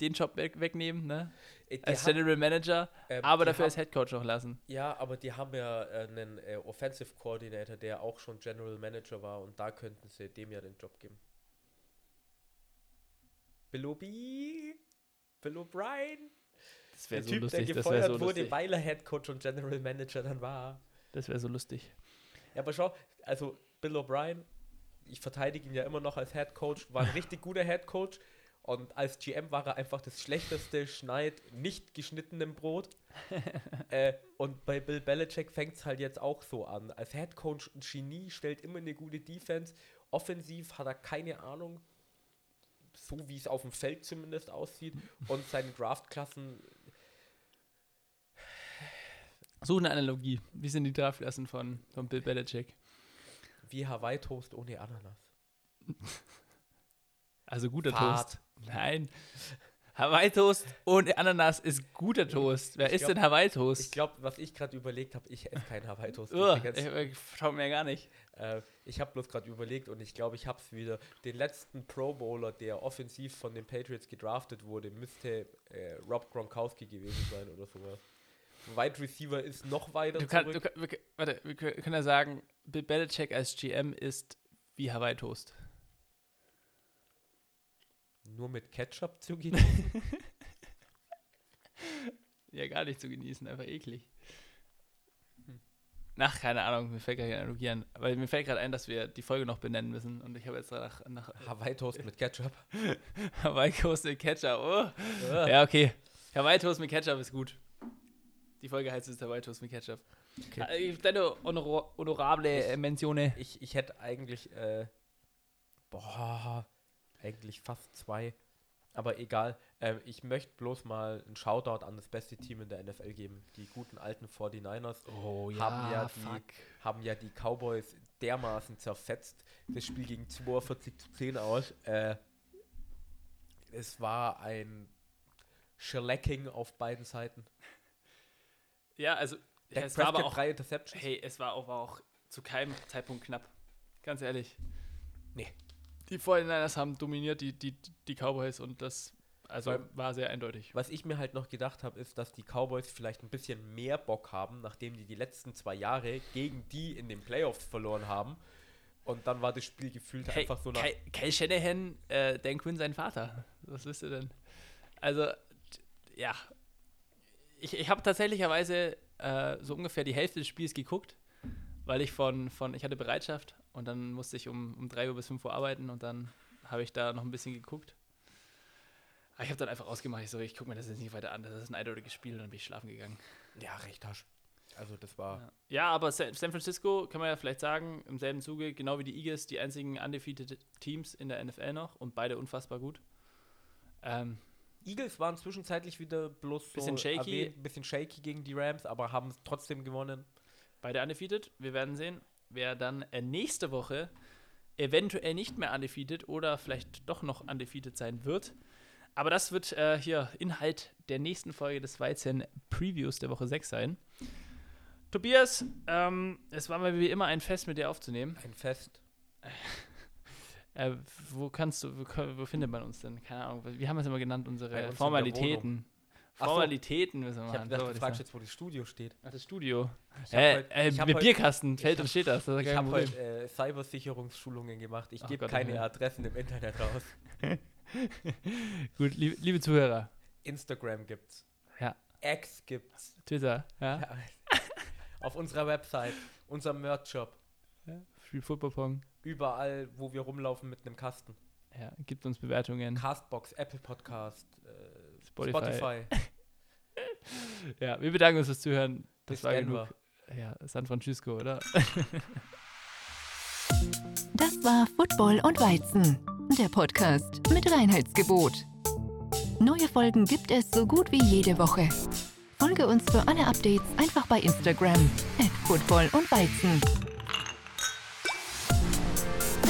den Job weg, wegnehmen, ne? Äh, die Als haben- General Manager, ähm, aber dafür haben- als Head Coach noch lassen. Ja, aber die haben ja äh, einen äh, Offensive Coordinator, der auch schon General Manager war und da könnten sie dem ja den Job geben. Bill O'Brien? Bill O'Brien? Das wäre Der so Typ, lustig. der gefeuert so wurde, weil er Head Coach und General Manager dann war. Das wäre so lustig. Ja, aber schau, also Bill O'Brien, ich verteidige ihn ja immer noch als Head Coach, war ein richtig guter Head Coach. Und als GM war er einfach das schlechteste Schneid nicht geschnittenem Brot. äh, und bei Bill Belichick fängt es halt jetzt auch so an. Als Head Coach ein Genie, stellt immer eine gute Defense. Offensiv hat er keine Ahnung, so wie es auf dem Feld zumindest aussieht. Und seine Draftklassen, Such eine Analogie. Wie sind die Draftklassen von, von Bill Belichick? Wie Hawaii Toast ohne Ananas. Also guter Fad. Toast. Nein. Hawaii-Toast ohne Ananas ist guter Toast. Wer Ich isst glaub- denn Hawaii-Toast? Ich glaube, was ich gerade überlegt habe, ich esse keinen Hawaii Toast. Ugh, übrigens. ich, ich schau mir gar nicht. Äh, ich habe bloß gerade überlegt und ich glaube, ich habe es wieder. Den letzten Pro Bowler, der offensiv von den Patriots gedraftet wurde, müsste äh, Rob Gronkowski gewesen sein oder sowas. Wide Receiver ist noch weiter Du kann, du zurück. kann, wir, warte, wir können ja sagen, Bill Belichick als GM ist wie Hawaii-Toast. Nur mit Ketchup zu genießen. Ja, gar nicht zu genießen, einfach eklig. Nach, keine Ahnung, mir fällt keine Analogie an. Weil mir fällt gerade ein, dass wir die Folge noch benennen müssen. Und ich habe jetzt nach, nach Hawaii Toast mit Ketchup. Hawaii Toast mit Ketchup. Oh. Ja. Ja, okay. Hawaii Toast mit Ketchup ist gut. Die Folge heißt jetzt Hawaii Toast mit Ketchup. Okay. Äh, Deine honor honorable äh, Menzione. Ich, ich hätte eigentlich, äh, boah, eigentlich fast zwei. Aber egal. Äh, ich möchte bloß mal einen Shoutout an das beste Team in der NFL geben. Die guten alten 49ers Oh haben ja die- haben ja die Cowboys dermaßen zerfetzt. Das Spiel ging 42 zu 10 aus. Äh, es war ein Shellacking auf beiden Seiten. Ja, also, Dak es war aber Prescott auch, drei Interceptions. hey, es war auch, war auch zu keinem Zeitpunkt knapp. Ganz ehrlich. Nee. Die 49ers haben dominiert, die, die, die Cowboys, und das also Weil- war sehr eindeutig. Was ich mir halt noch gedacht habe, ist, dass die Cowboys vielleicht ein bisschen mehr Bock haben, nachdem die die letzten zwei Jahre gegen die in den Playoffs verloren haben. Und dann war das Spiel gefühlt Hey, einfach so nach. Kyle Shanahan, äh, Dan Quinn sein Vater. Was wisst ihr denn? Also, ja. Ich, ich habe tatsächlicherweise äh, so ungefähr die Hälfte des Spiels geguckt, weil ich von, von ich hatte Bereitschaft und dann musste ich um, um 3 Uhr bis 5 Uhr arbeiten und dann habe ich da noch ein bisschen geguckt. Aber ich habe dann einfach ausgemacht, ich so, ich gucke mir das jetzt nicht weiter an, das ist ein eindeutiges Spiel und dann bin ich schlafen gegangen. Ja, recht hast. Also das war. Ja. Ja, aber Sa- San Francisco, kann man ja vielleicht sagen, im selben Zuge, genau wie die Eagles, die einzigen undefeated Teams in der NFL noch und beide unfassbar gut. Ähm, Eagles waren zwischenzeitlich wieder bloß so Bisschen shaky. erwähnt, bisschen shaky gegen die Rams, aber haben es trotzdem gewonnen. beide undefeated. Wir werden sehen, wer dann äh, nächste Woche eventuell nicht mehr undefeated oder vielleicht doch noch undefeated sein wird. Aber das wird äh, hier Inhalt der nächsten Folge des Weizen Previews der Woche 6 sein. Tobias, ähm, es war mal wie immer ein Fest mit dir aufzunehmen. Ein Fest. Äh, wo kannst du, wo, wo findet man uns denn? Keine Ahnung. Wie haben wir es immer genannt? Unsere Formalitäten. Formalitäten müssen wir Ich machen. gedacht, So, du fragst jetzt, wo das Studio steht. Ach, das Studio. Äh, heut- äh, mit heut- Bierkasten, fällt und steht das. Das Ich habe heute äh, Cybersicherungsschulungen gemacht. Ich gebe Gott, keine ja. Adressen im Internet raus. Gut, liebe, liebe Zuhörer. Instagram gibt's. Ja. X gibt's. Twitter, ja. Ja. Auf unserer Website, unserem Merch-Shop. Free Football Pong. Überall, wo wir rumlaufen mit einem Kasten. Ja, gibt uns Bewertungen. Castbox, Apple Podcast, äh, Spotify. Spotify. Ja, wir bedanken uns fürs Zuhören. Das Bis war Denver. genug. Ja, San Francisco, oder? Das war Football und Weizen, der Podcast mit Reinheitsgebot. Neue Folgen gibt es so gut wie jede Woche. Folge uns für alle Updates einfach bei Instagram at Football und Weizen.